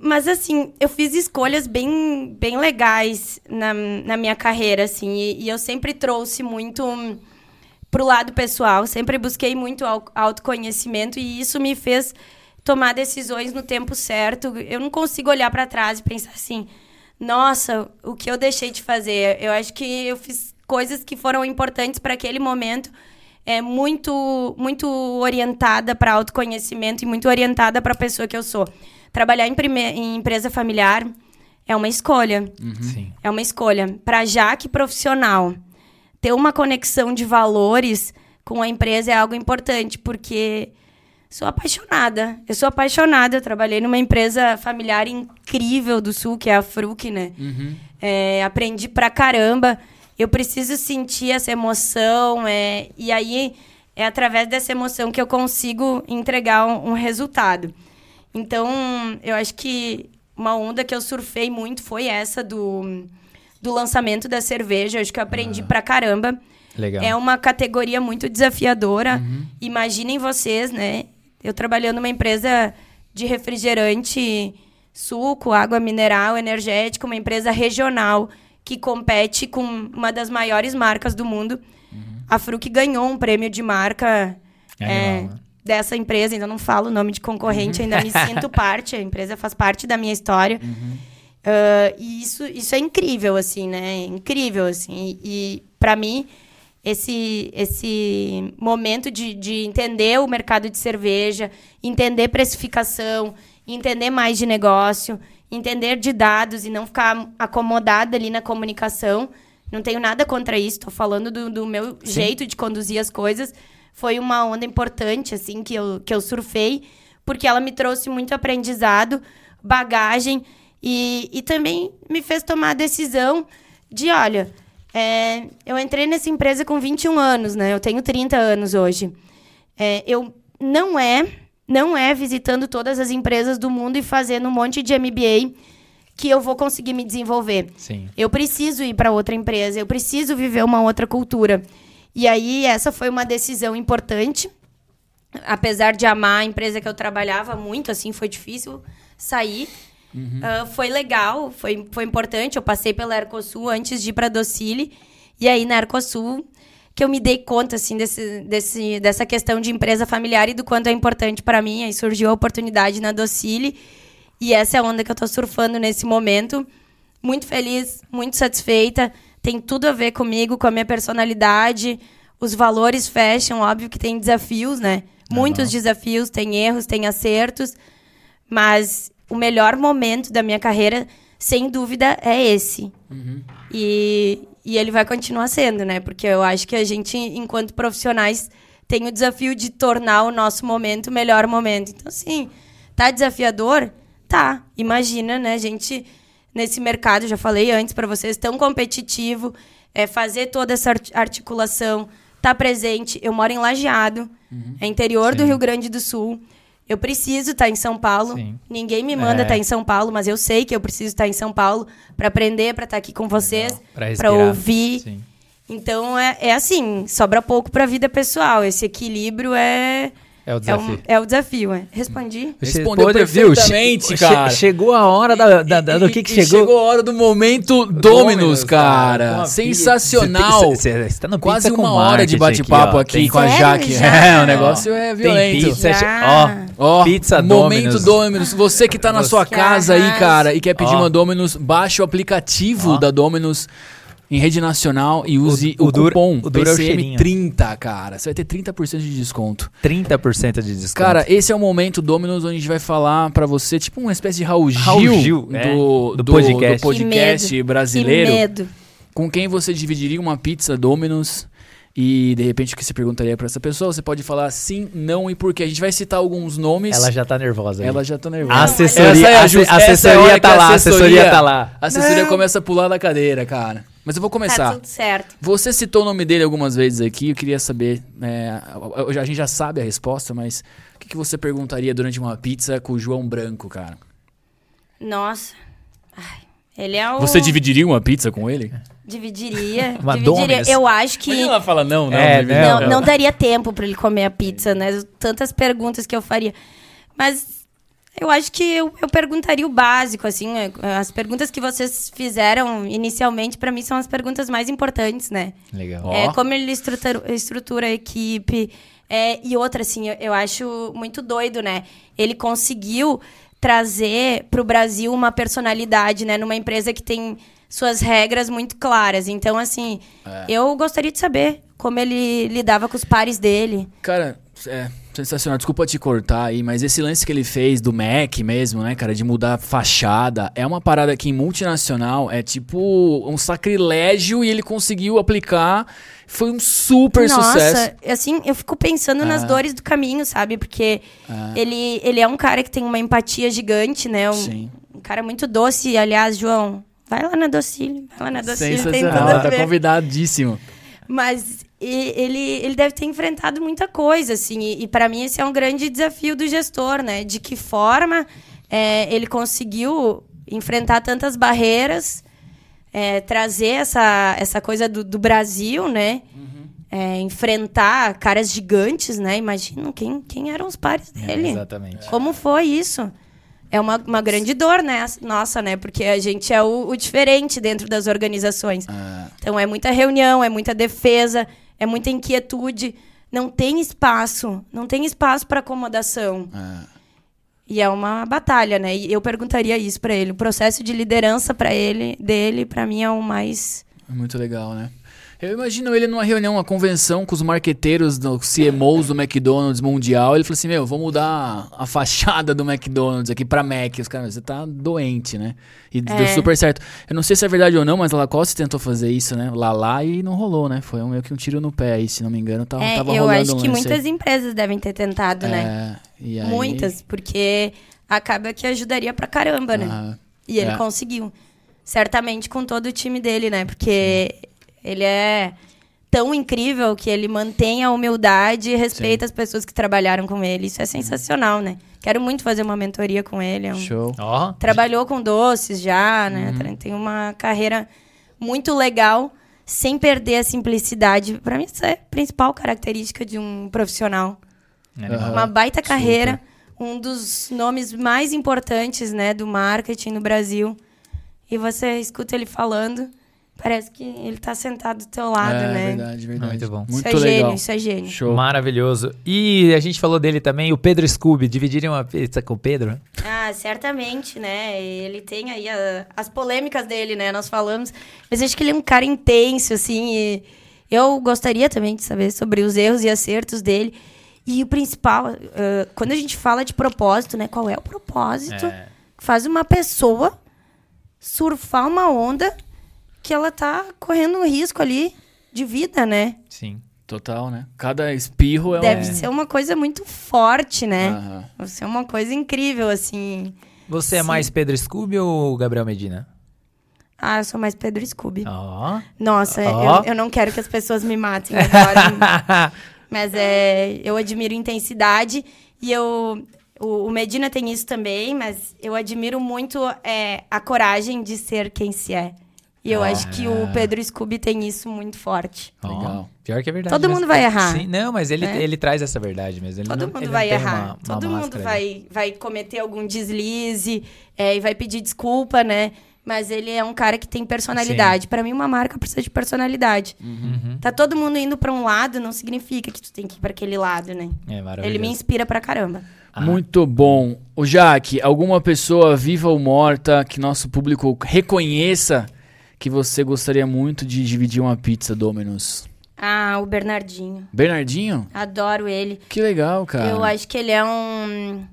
Mas, assim, eu fiz escolhas bem, bem legais na, na minha carreira, assim. E, e eu sempre trouxe muito pro lado pessoal. Sempre busquei muito au- autoconhecimento. E isso me fez tomar decisões no tempo certo. Eu não consigo olhar para trás e pensar assim... Nossa, o que eu deixei de fazer? Eu acho que eu fiz coisas que foram importantes para aquele momento é muito muito orientada para autoconhecimento e muito orientada para a pessoa que eu sou. Trabalhar em, prime- em empresa familiar é uma escolha. Sim. É uma escolha. Para Jaque profissional, ter uma conexão de valores com a empresa é algo importante, porque sou apaixonada. Eu sou apaixonada. Eu trabalhei numa empresa familiar incrível do Sul, que é a Fruc, né? É, aprendi pra caramba. Eu preciso sentir essa emoção. é, e aí, é através dessa emoção que eu consigo entregar um, um resultado. Então, eu acho que uma onda que eu surfei muito foi essa do, do lançamento da cerveja. Eu acho que eu aprendi pra caramba. Legal. É uma categoria muito desafiadora. Imaginem vocês, né? Eu trabalhando numa empresa de refrigerante, suco, água mineral, energética, uma empresa regional que compete com uma das maiores marcas do mundo. A Fruc ganhou um prêmio de marca é, Animal, né? Dessa empresa. Ainda não falo o nome de concorrente, ainda me sinto parte. A empresa faz parte da minha história. Ah, e isso, isso é incrível, assim, né? Incrível, assim. E, e para mim, esse, esse momento de, de entender o mercado de cerveja, entender precificação, entender mais de negócio, entender de dados e não ficar acomodada ali na comunicação. Não tenho nada contra isso, estou falando do, do meu jeito de conduzir as coisas. Foi uma onda importante, assim, que eu, que eu surfei, porque ela me trouxe muito aprendizado, bagagem e, e também me fez tomar a decisão de, olha, é, eu entrei nessa empresa com 21 anos, né? Eu tenho 30 anos hoje. É, eu não é, não é visitando todas as empresas do mundo e fazendo um monte de MBA que eu vou conseguir me desenvolver. Sim. Eu preciso ir para outra empresa, eu preciso viver uma outra cultura. E aí, essa foi uma decisão importante. Apesar de amar a empresa que eu trabalhava muito, assim, foi difícil sair. Ah, foi legal, foi, foi importante. Eu passei pela Ercosul antes de ir para Docile. E aí, na Ercosul, que eu me dei conta, assim, desse, desse, dessa questão de empresa familiar e do quanto é importante para mim. Aí surgiu a oportunidade na Docile. E essa é a onda que eu tô surfando nesse momento. Muito feliz, muito satisfeita. Tem tudo a ver comigo, com a minha personalidade. Os valores fecham, óbvio que tem desafios, né? Muitos desafios, tem erros, tem acertos. Mas o melhor momento da minha carreira, sem dúvida, é esse. E, e ele vai continuar sendo, né? Porque eu acho que a gente, enquanto profissionais, tem o desafio de tornar o nosso momento o melhor momento. Então, assim, tá desafiador? Tá. Imagina, né? A gente, nesse mercado, já falei antes para vocês, tão competitivo, é fazer toda essa art- articulação, tá presente. Eu moro em Lajeado, é interior do Sim. Rio Grande do Sul. Eu preciso estar em São Paulo. Sim. Ninguém me manda É. estar em São Paulo, mas eu sei que eu preciso estar em São Paulo para aprender, para estar aqui com vocês, para ouvir. Sim. Então é, é assim, sobra pouco para a vida pessoal. Esse equilíbrio é É o é, um- desafio. é o desafio. É. Respondi? Respondeu viu? perfeitamente, Che- cara. che- chegou a hora da, da- da- do que que E- e chegou. a hora do momento Dominus, cara. Sensacional. Você tem- você tá no Quase pizza uma hora de bate-papo aqui, Tem- com a? Jaque. É, o negócio é Tem violento. pizza, che- Já. ó, Ó, pizza momento. Dominus. Você que tá na sua casa aí, cara, e quer pedir Ó. uma Dominus, baixe o aplicativo Ó. da Dominus em rede nacional e use o, o duro- cupom o é o cheirinho. PCM30, cara. Você vai ter 30% de desconto. 30% de desconto. Cara, esse é o momento Dominus onde a gente vai falar pra você, tipo uma espécie de Raul Gil, Raul Gil, do, é, do, do do podcast. podcast Que medo. brasileiro. Que medo. Com quem você dividiria uma pizza Domino's e de repente o que você perguntaria pra essa pessoa? Você pode falar sim, não e por quê. A gente vai citar alguns nomes. ela já tá nervosa. aí. Ela já tá A nervosa. assessoria, é a asse- just- essa é a assessoria tá lá, a assessoria- assessoria tá lá. A assessoria Não. começa a pular da cadeira, cara. Mas eu vou Tá começar. tudo certo. Você citou o nome dele algumas vezes aqui, eu queria saber. é, a gente já sabe a resposta, mas o que, que você perguntaria durante uma pizza com o João Branco, cara? Nossa. Ai, ele é o. Você dividiria uma pizza com ele? Dividiria. Uma dividiria. Eu acho que. ela fala não, não. É, dividir. não, Não, não daria tempo para ele comer a pizza, né? Tantas perguntas que eu faria. Mas eu acho que eu, eu perguntaria o básico, assim. é, As perguntas que vocês fizeram inicialmente, para mim, são as perguntas mais importantes, né? Legal. É, como ele estrutura, estrutura a equipe. É, e outra, assim, eu, eu acho muito doido, né? Ele conseguiu trazer para o Brasil uma personalidade, né? Numa empresa que tem suas regras muito claras. Então, assim, eu gostaria de saber como ele lidava com os pares dele. Cara, é sensacional. Desculpa te cortar aí, mas esse lance que ele fez do Mac mesmo, né, cara, de mudar a fachada, é uma parada que em multinacional é tipo um sacrilégio e ele conseguiu aplicar. Foi um super Nossa, sucesso. assim, eu fico pensando nas Ah. dores do caminho, sabe? Porque Ah. ele, ele é um cara que tem uma empatia gigante, né? Um, Sim. um cara muito doce. Aliás, João, vai lá na Docile. Vai lá na Docile, Sensacional. a Tá ver. convidadíssimo. Mas ele, ele deve ter enfrentado muita coisa, assim. E, e para mim esse é um grande desafio do gestor, né? De que forma é, ele conseguiu enfrentar tantas barreiras, é, trazer essa, essa coisa do, do Brasil, né? É, enfrentar caras gigantes, né? Imagina quem, quem eram os pares dele. Exatamente. Como foi isso? É uma, uma grande dor, né? Nossa, né? Porque a gente é o, o diferente dentro das organizações. Ah, Então é muita reunião, é muita defesa, é muita inquietude. Não tem espaço, não tem espaço para acomodação. ah. E é uma batalha, né? E eu perguntaria isso para ele. O processo de liderança para ele, dele, para mim é o mais É Muito legal, né? Eu imagino ele numa reunião, uma convenção com os marqueteiros, do CMOs do McDonald's Mundial. Ele falou assim: Meu, vou mudar a fachada do McDonald's aqui pra Mac. Os caras, você tá doente, né? E deu É. super certo. Eu não sei se é verdade ou não, mas a Lacoste tentou fazer isso, né? Lá lá e não rolou, né? Foi um, meio que um tiro no pé aí, se não me engano. Tava, É, tava eu rolando acho que muitas aí. empresas devem ter tentado, né? É, e aí- Muitas, porque acaba que ajudaria pra caramba, né? Ah, E ele É. conseguiu. Certamente com todo o time dele, né? Porque ele é tão incrível que ele mantém a humildade e respeita as pessoas que trabalharam com ele. Isso é sensacional, né? Quero muito fazer uma mentoria com ele. É um- show. Ó, Trabalhou com doces já, né? Uhum. Tem uma carreira muito legal, sem perder a simplicidade. Pra mim, essa é a principal característica de um profissional. Aham. Uma baita carreira, um dos nomes mais importantes, né, do marketing no Brasil. E você escuta ele falando parece que ele tá sentado do teu lado, é, né? verdade, verdade. Muito bom. Muito isso é legal. gênio, isso é gênio. Show. Maravilhoso. E a gente falou dele também, o Pedro Scooby. Dividirem uma pizza com o Pedro? Ah, certamente, né? Ele tem aí a- as polêmicas dele, né? Nós falamos. Mas acho que ele é um cara intenso, assim. E eu gostaria também de saber sobre os erros e acertos dele. E o principal, ah, quando a gente fala de propósito, né? Qual é o propósito É. que faz uma pessoa surfar uma onda que ela tá correndo um risco ali de vida, né? Sim. Total, né? Cada espirro é Deve um... ser uma coisa muito forte, né? Aham. Deve ser uma coisa incrível, assim. Você é Sim. mais Pedro Scooby ou Gabriel Medina? Ah, eu sou mais Pedro Scooby. Ó. Nossa, Ó. eu, eu não quero que as pessoas me matem agora. mas é, eu admiro intensidade e eu. O, o Medina tem isso também, mas eu admiro muito é, a coragem de ser quem se é. E eu acho que o Pedro Scooby tem isso muito forte. Legal. Pior que é verdade. Todo mesmo. mundo vai errar. Sim, não, mas ele, né? ele traz essa verdade mesmo. Ele Todo não- mundo vai errar. uma- uma Todo mundo vai, vai cometer algum deslize é, e vai pedir desculpa, né? Mas ele é um cara que tem personalidade. Pra mim, uma marca precisa de personalidade. Uhum. Tá todo mundo indo pra um lado, não significa que tu tem que ir pra aquele lado, né? É maravilhoso. Ele me inspira pra caramba. Ah. Muito bom. O Jaque, alguma pessoa viva ou morta que nosso público reconheça que você gostaria muito de dividir uma pizza Domino's? Ah, o Bernardinho. Bernardinho? Adoro ele. Que legal, cara. Eu acho que ele é um.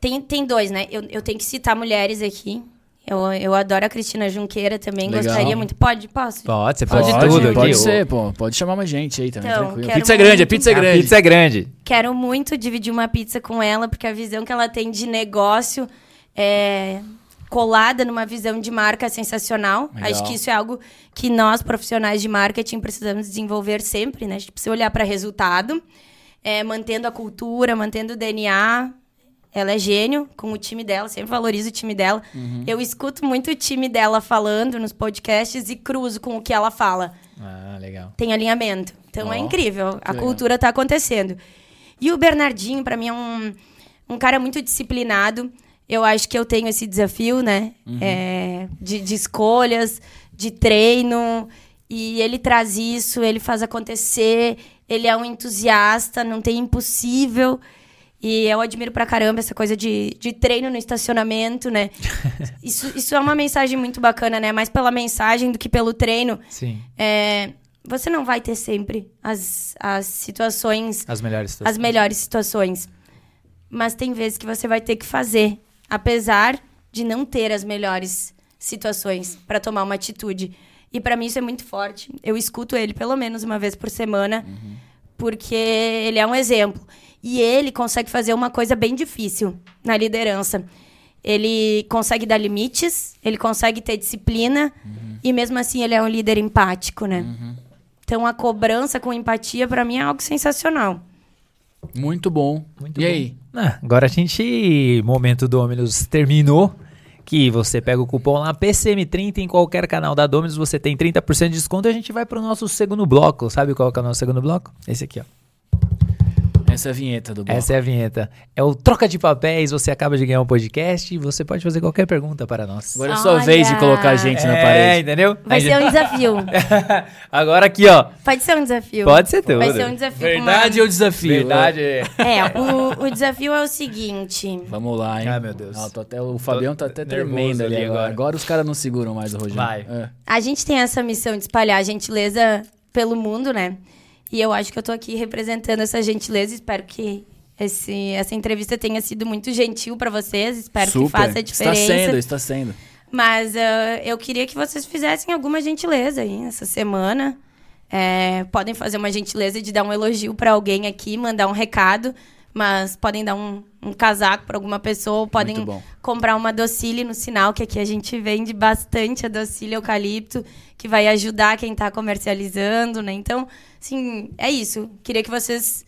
Tem, tem dois, né? Eu, eu tenho que citar mulheres aqui. Eu, eu adoro a Cristina Junqueira também. Legal. Gostaria muito. Pode? Posso? Pode, você Pode, pode, tudo. pode aqui. ser, pô. Pode chamar mais gente aí também, Então, tranquilo. Pizza é grande, a muito- pizza é A grande. pizza é grande. Quero muito dividir uma pizza com ela, porque a visão que ela tem de negócio é colada numa visão de marca sensacional. Legal. Acho que isso é algo que nós, profissionais de marketing, precisamos desenvolver sempre, né? A gente precisa olhar para resultado, é, mantendo a cultura, mantendo o DNA. Ela é gênio com o time dela, sempre valorizo o time dela. Uhum. Eu escuto muito o time dela falando nos podcasts e cruzo com o que ela fala Ah, legal. tem alinhamento. Então Ó, é incrível. A legal. cultura tá acontecendo. E o Bernardinho, pra mim, é um, um cara muito disciplinado. Eu acho que eu tenho esse desafio, né? Uhum. É, de, de escolhas, de treino. E ele traz isso, ele faz acontecer. Ele é um entusiasta, não tem impossível. E eu admiro pra caramba essa coisa de, de treino no estacionamento, né? isso, isso é uma mensagem muito bacana, né? Mais pela mensagem do que pelo treino. Sim. É, você não vai ter sempre as, as situações, As melhores situações. as melhores situações. Mas tem vezes que você vai ter que fazer, apesar de não ter as melhores situações para tomar uma atitude. E para mim isso é muito forte. Eu escuto ele pelo menos uma vez por semana, porque ele é um exemplo. E ele consegue fazer uma coisa bem difícil na liderança. Ele consegue dar limites, ele consegue ter disciplina, e mesmo assim ele é um líder empático, né? Então a cobrança com empatia, para mim, é algo sensacional. Muito bom. Muito e bom. aí? Ah, agora a gente, momento Dominus terminou. Que você pega o cupom lá PCM30 em qualquer canal da Dominus, você tem 30% de desconto e a gente vai pro nosso segundo bloco. Sabe qual é o nosso segundo bloco? Esse aqui, ó. Essa é a vinheta do bloco. Essa é a vinheta. É o Troca de Papéis, você acaba de ganhar um podcast e você pode fazer qualquer pergunta para nós. Agora é sua vez de colocar a gente na é, parede. entendeu? Vai ser um desafio. Agora aqui, ó. Pode ser um desafio. Pode ser tudo. Vai ser um desafio. Verdade ou desafio? Verdade. É, o, o desafio é o seguinte. Vamos lá, hein? Ai, meu Deus. Não, tô até, o Fabião tá até tremendo ali ali agora. agora. Agora os caras não seguram mais o Rogério. Vai. É. A gente tem essa missão de espalhar a gentileza pelo mundo, né? E eu acho que eu tô aqui representando essa gentileza. Espero que esse, essa entrevista tenha sido muito gentil para vocês. Espero que faça a Está diferença. sendo, está sendo. Mas ah, eu queria que vocês fizessem alguma gentileza aí essa semana. É, podem fazer uma gentileza de dar um elogio para alguém aqui, mandar um recado. Mas podem dar um, um casaco para alguma pessoa, ou podem comprar uma docile no sinal, que aqui a gente vende bastante a docile eucalipto, que vai ajudar quem está comercializando, né? Então, assim, é isso. Queria que vocês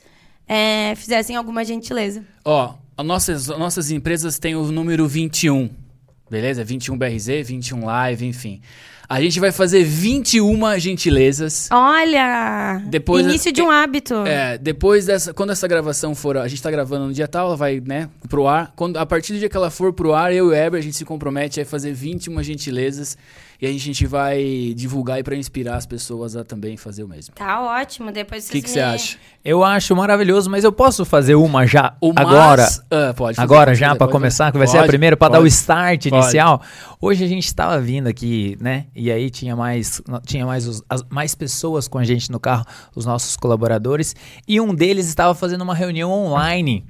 é, fizessem alguma gentileza. Ó, as nossas, as nossas empresas têm o número 21, beleza? 21 BRZ, 21 Live, enfim. A gente vai fazer 21 gentilezas. Olha! Depois- Início de um hábito. É, depois dessa, quando essa gravação for, a gente tá gravando no dia tal, ela vai, né, pro ar. Quando, a partir do dia que ela for pro ar, eu e o Eber, a gente se compromete a fazer 21 gentilezas e a gente vai divulgar aí pra inspirar as pessoas a também fazer o mesmo. Tá ótimo, depois O vocês que me... você acha? Eu acho maravilhoso, mas eu posso fazer uma já O agora? mas- Ah, pode fazer, Agora pode já pode começar, que vai ser a primeira pra dar o start Pode. inicial. Hoje a gente estava vindo aqui, né? E aí tinha mais tinha mais os- as- mais pessoas com a gente no carro, os nossos colaboradores, e um deles estava fazendo uma reunião online.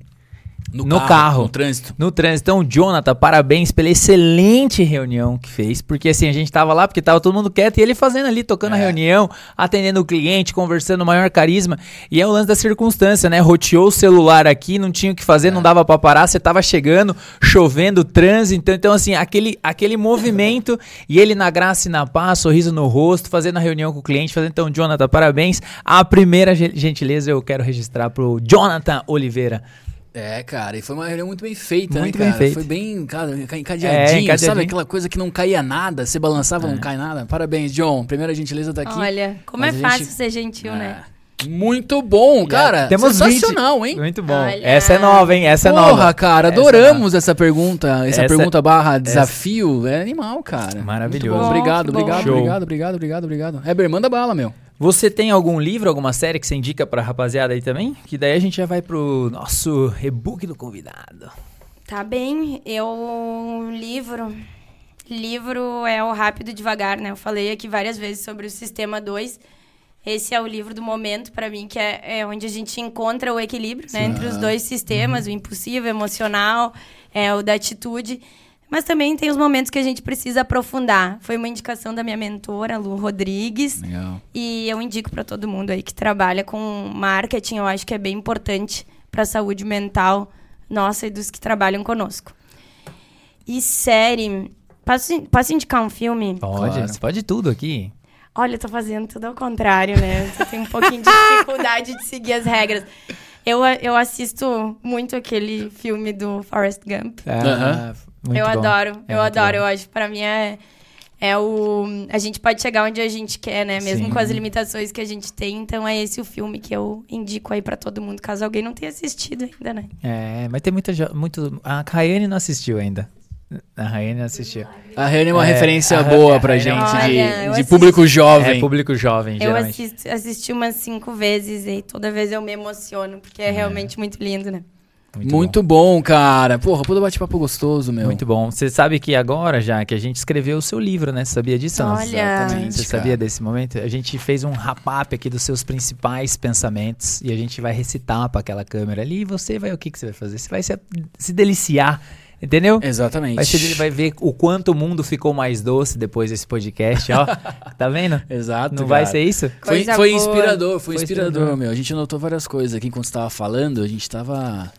No carro. No trânsito. No trânsito. Então, Jonathan, parabéns pela excelente reunião que fez. Porque assim, a gente tava lá, porque tava todo mundo quieto, e ele fazendo ali, tocando a É. reunião, atendendo o cliente, conversando, maior carisma. E é o lance da circunstância, né? Roteou o celular aqui, não tinha o que fazer, não dava pra parar, você tava chegando, chovendo, trânsito. Então, então, assim, aquele, aquele movimento, e ele na graça e na paz, sorriso no rosto, fazendo a reunião com o cliente, fazendo. Então, Jonathan, parabéns. A primeira ge- gentileza eu quero registrar pro Jonathan Oliveira. É, cara, e foi uma reunião muito bem feita, Muito né, bem cara? feita. Foi bem, cara, encadeadinho, É, encadeadinho. sabe aquela coisa que não caía nada, você balançava, É. não cai nada? Parabéns, John, primeira gentileza tá aqui. Olha, como Mas é fácil gente- ser gentil, né? É. Muito bom, cara. Temos sensacional, 20. hein? Muito bom. Olha. Essa é nova, hein? Essa é Porra, nova. cara, Essa é adoramos essa pergunta. Essa, Essa- pergunta barra desafio é animal, cara. Maravilhoso. Obrigado, obrigado, obrigado, obrigado, obrigado, obrigado. Heber, manda bala, meu. Você tem algum livro, alguma série que você indica pra rapaziada aí também? Que daí a gente já vai pro nosso rebook do convidado. Tá bem, eu livro. Livro é o rápido e devagar, né? Eu falei aqui várias vezes sobre o sistema 2. Esse é o livro do momento pra mim, que é, é onde a gente encontra o equilíbrio né, entre os dois sistemas, o impulsivo, o emocional, é, o da atitude. Mas também tem os momentos que a gente precisa aprofundar. Foi uma indicação da minha mentora, Lu Rodrigues. Legal. E eu indico para todo mundo aí que trabalha com marketing, eu acho que é bem importante para a saúde mental nossa e dos que trabalham conosco. E série, posso, posso indicar um filme? Pode, Claro. você pode tudo aqui. Olha, eu tô fazendo tudo ao contrário, né? Eu tenho um pouquinho de dificuldade de seguir as regras. Eu, eu assisto muito aquele filme do Forrest Gump. Aham. Muito eu bom. adoro, É eu adoro. bom. Eu acho que pra mim é, é o. A gente pode chegar onde a gente quer, né? Mesmo Sim. com as limitações que a gente tem. Então é esse o filme que eu indico aí pra todo mundo, caso alguém não tenha assistido ainda, né? É, mas tem muita. Muito, a Rayane não assistiu ainda. A Rayane não assistiu. A Rene é uma É, referência a- boa é, pra a- gente Olha, de, eu de público jovem. É público jovem, Eu geralmente. assisto, assisti umas cinco vezes e toda vez eu me emociono, porque é, realmente muito lindo, né? Muito, bom. cara. Porra, puta bate-papo gostoso, meu. Muito bom. Você sabe que agora, já que a gente escreveu o seu livro, né? Você sabia disso? Olha. Exatamente, Você sabia desse momento? A gente fez um wrap-up aqui dos seus principais pensamentos e a gente vai recitar para aquela câmera ali e você vai, o que, que você vai fazer? Você vai se, se deliciar, entendeu? Exatamente. Vai, ser, vai ver o quanto o mundo ficou mais doce depois desse podcast, ó. tá vendo? Exato. Não vai cara. ser isso? Foi, foi inspirador, foi, Foi inspirador, inspirador. meu. A gente anotou várias coisas aqui enquanto você tava falando. A gente tava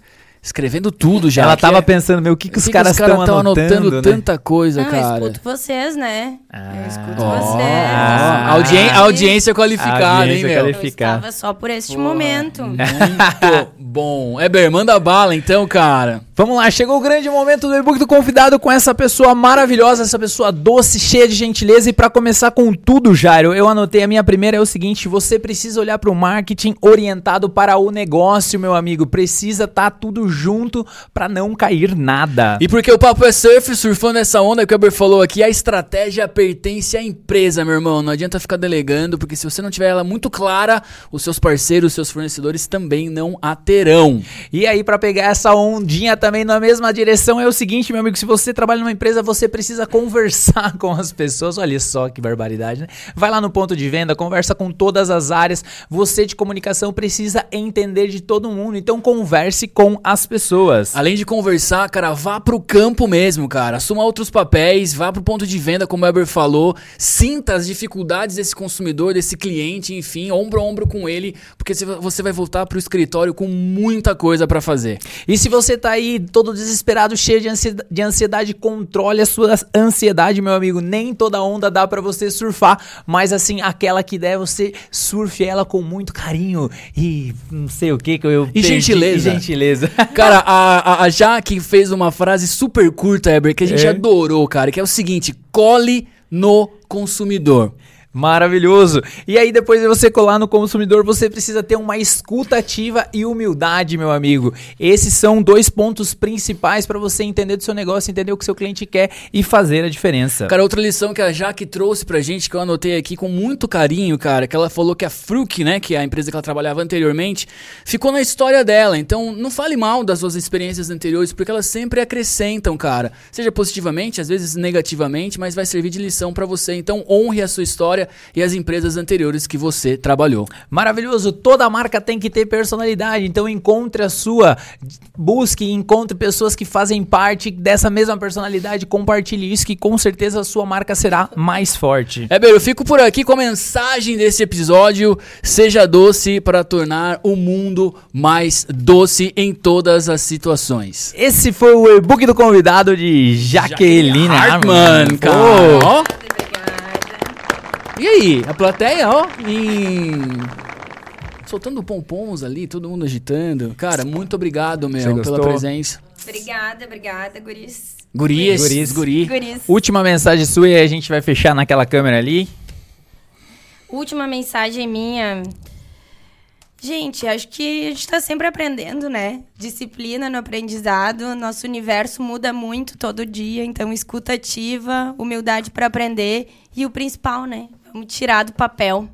escrevendo tudo já. Ela tão é- pensando, meu, o que, que os que caras caras estão tão anotando, né? tanta coisa, Não, eu cara. escuto vocês, né? Ah. eu escuto Ó, vocês. Ah. audien- Ah. audiência qualificada, Audiência hein, meu? qualificada. Eu estava só por este Porra, momento. Muito bom. Eber, manda bala então, cara. Vamos lá, chegou o grande momento do e-book do convidado com essa pessoa maravilhosa, essa pessoa doce, cheia de gentileza. E pra começar com tudo, Jairo, eu anotei a minha primeira é o seguinte: você precisa olhar para o marketing orientado para o negócio, meu amigo. Precisa estar tudo junto pra não cair nada. E porque o papo é surf, surfando essa onda que o Eber falou aqui, a estratégia pertence à empresa, meu irmão. Não adianta ficar delegando, porque se você não tiver ela muito clara, os seus parceiros, os seus fornecedores também não a terão. E aí, pra pegar essa ondinha também na mesma direção, é o seguinte, meu amigo: se você trabalha numa empresa, você precisa conversar com as pessoas. Olha só que barbaridade, né? Vai lá no ponto de venda, conversa com todas as áreas. Você de comunicação precisa entender de todo mundo, então converse com as pessoas. Além de conversar, cara, vá pro campo mesmo, cara. Assuma outros papéis, vá pro ponto de venda, como o Eber falou. Sinta as dificuldades desse consumidor, desse cliente, enfim, ombro a ombro com ele, porque você- vai voltar pro escritório com muita coisa pra fazer. E se você tá aí todo desesperado, cheio de ansiedade, de ansiedade, controle a sua ansiedade, meu amigo. Nem toda onda dá pra você surfar, mas assim, aquela que der, você surfe ela com muito carinho e não sei o que que eu E perdi. gentileza. E gentileza. Cara, a, a, Jaque fez uma frase super curta, Eber, que a gente É. adorou, cara, que é o seguinte: cole no consumidor. Maravilhoso. E aí, depois de você colar no consumidor, você precisa ter uma escuta ativa e humildade, meu amigo. Esses são dois pontos principais para você entender do seu negócio, entender o que seu cliente quer e fazer a diferença. Cara, outra lição que a Jaque trouxe pra gente, que eu anotei aqui com muito carinho, cara, que ela falou que a Fruc, né, que é a empresa que ela trabalhava anteriormente, ficou na história dela. Então, não fale mal das suas experiências anteriores, porque elas sempre acrescentam, cara. Seja positivamente, às vezes negativamente, mas vai servir de lição para você. Então, honre a sua história e as empresas anteriores que você trabalhou. Maravilhoso, toda marca tem que ter personalidade, então encontre a sua, busque e encontre pessoas que fazem parte dessa mesma personalidade, compartilhe isso que com certeza a sua marca será mais forte. É, bem, eu fico por aqui com a mensagem desse episódio, seja doce para tornar o mundo mais doce em todas as situações. Esse foi o e-book do convidado de Jaqueline Hartmann, cara. Obrigada. E aí, a plateia, ó, em... soltando pompons ali, todo mundo agitando. Cara, muito obrigado, meu, pela presença. Obrigada, obrigada, guris. Gurias, Guris. guri. Guris. Última mensagem sua e a gente vai fechar naquela câmera ali. Última mensagem minha. Gente, acho que a gente tá sempre aprendendo, né? Disciplina no aprendizado. Nosso universo muda muito todo dia. Então, escuta ativa, humildade para aprender. E o principal, né? Vamos tirar do papel.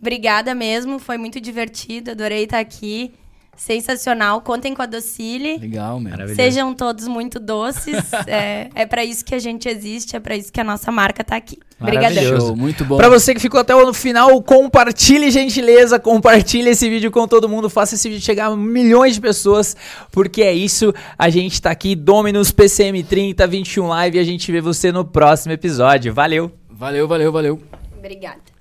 Obrigada mesmo, foi muito divertido. Adorei estar aqui. Sensacional. Contem com a Docile. Legal. Maravilhoso. Sejam todos muito doces. é é para isso que a gente existe, é para isso que a nossa marca tá aqui. Obrigadão. Muito bom. Pra você que ficou até o final, compartilhe gentileza, compartilhe esse vídeo com todo mundo, faça esse vídeo chegar a milhões de pessoas, porque é isso, a gente tá aqui, Dominus PCM 30, 21 Live, e a gente vê você no próximo episódio. Valeu! Valeu, valeu, valeu. Obrigada.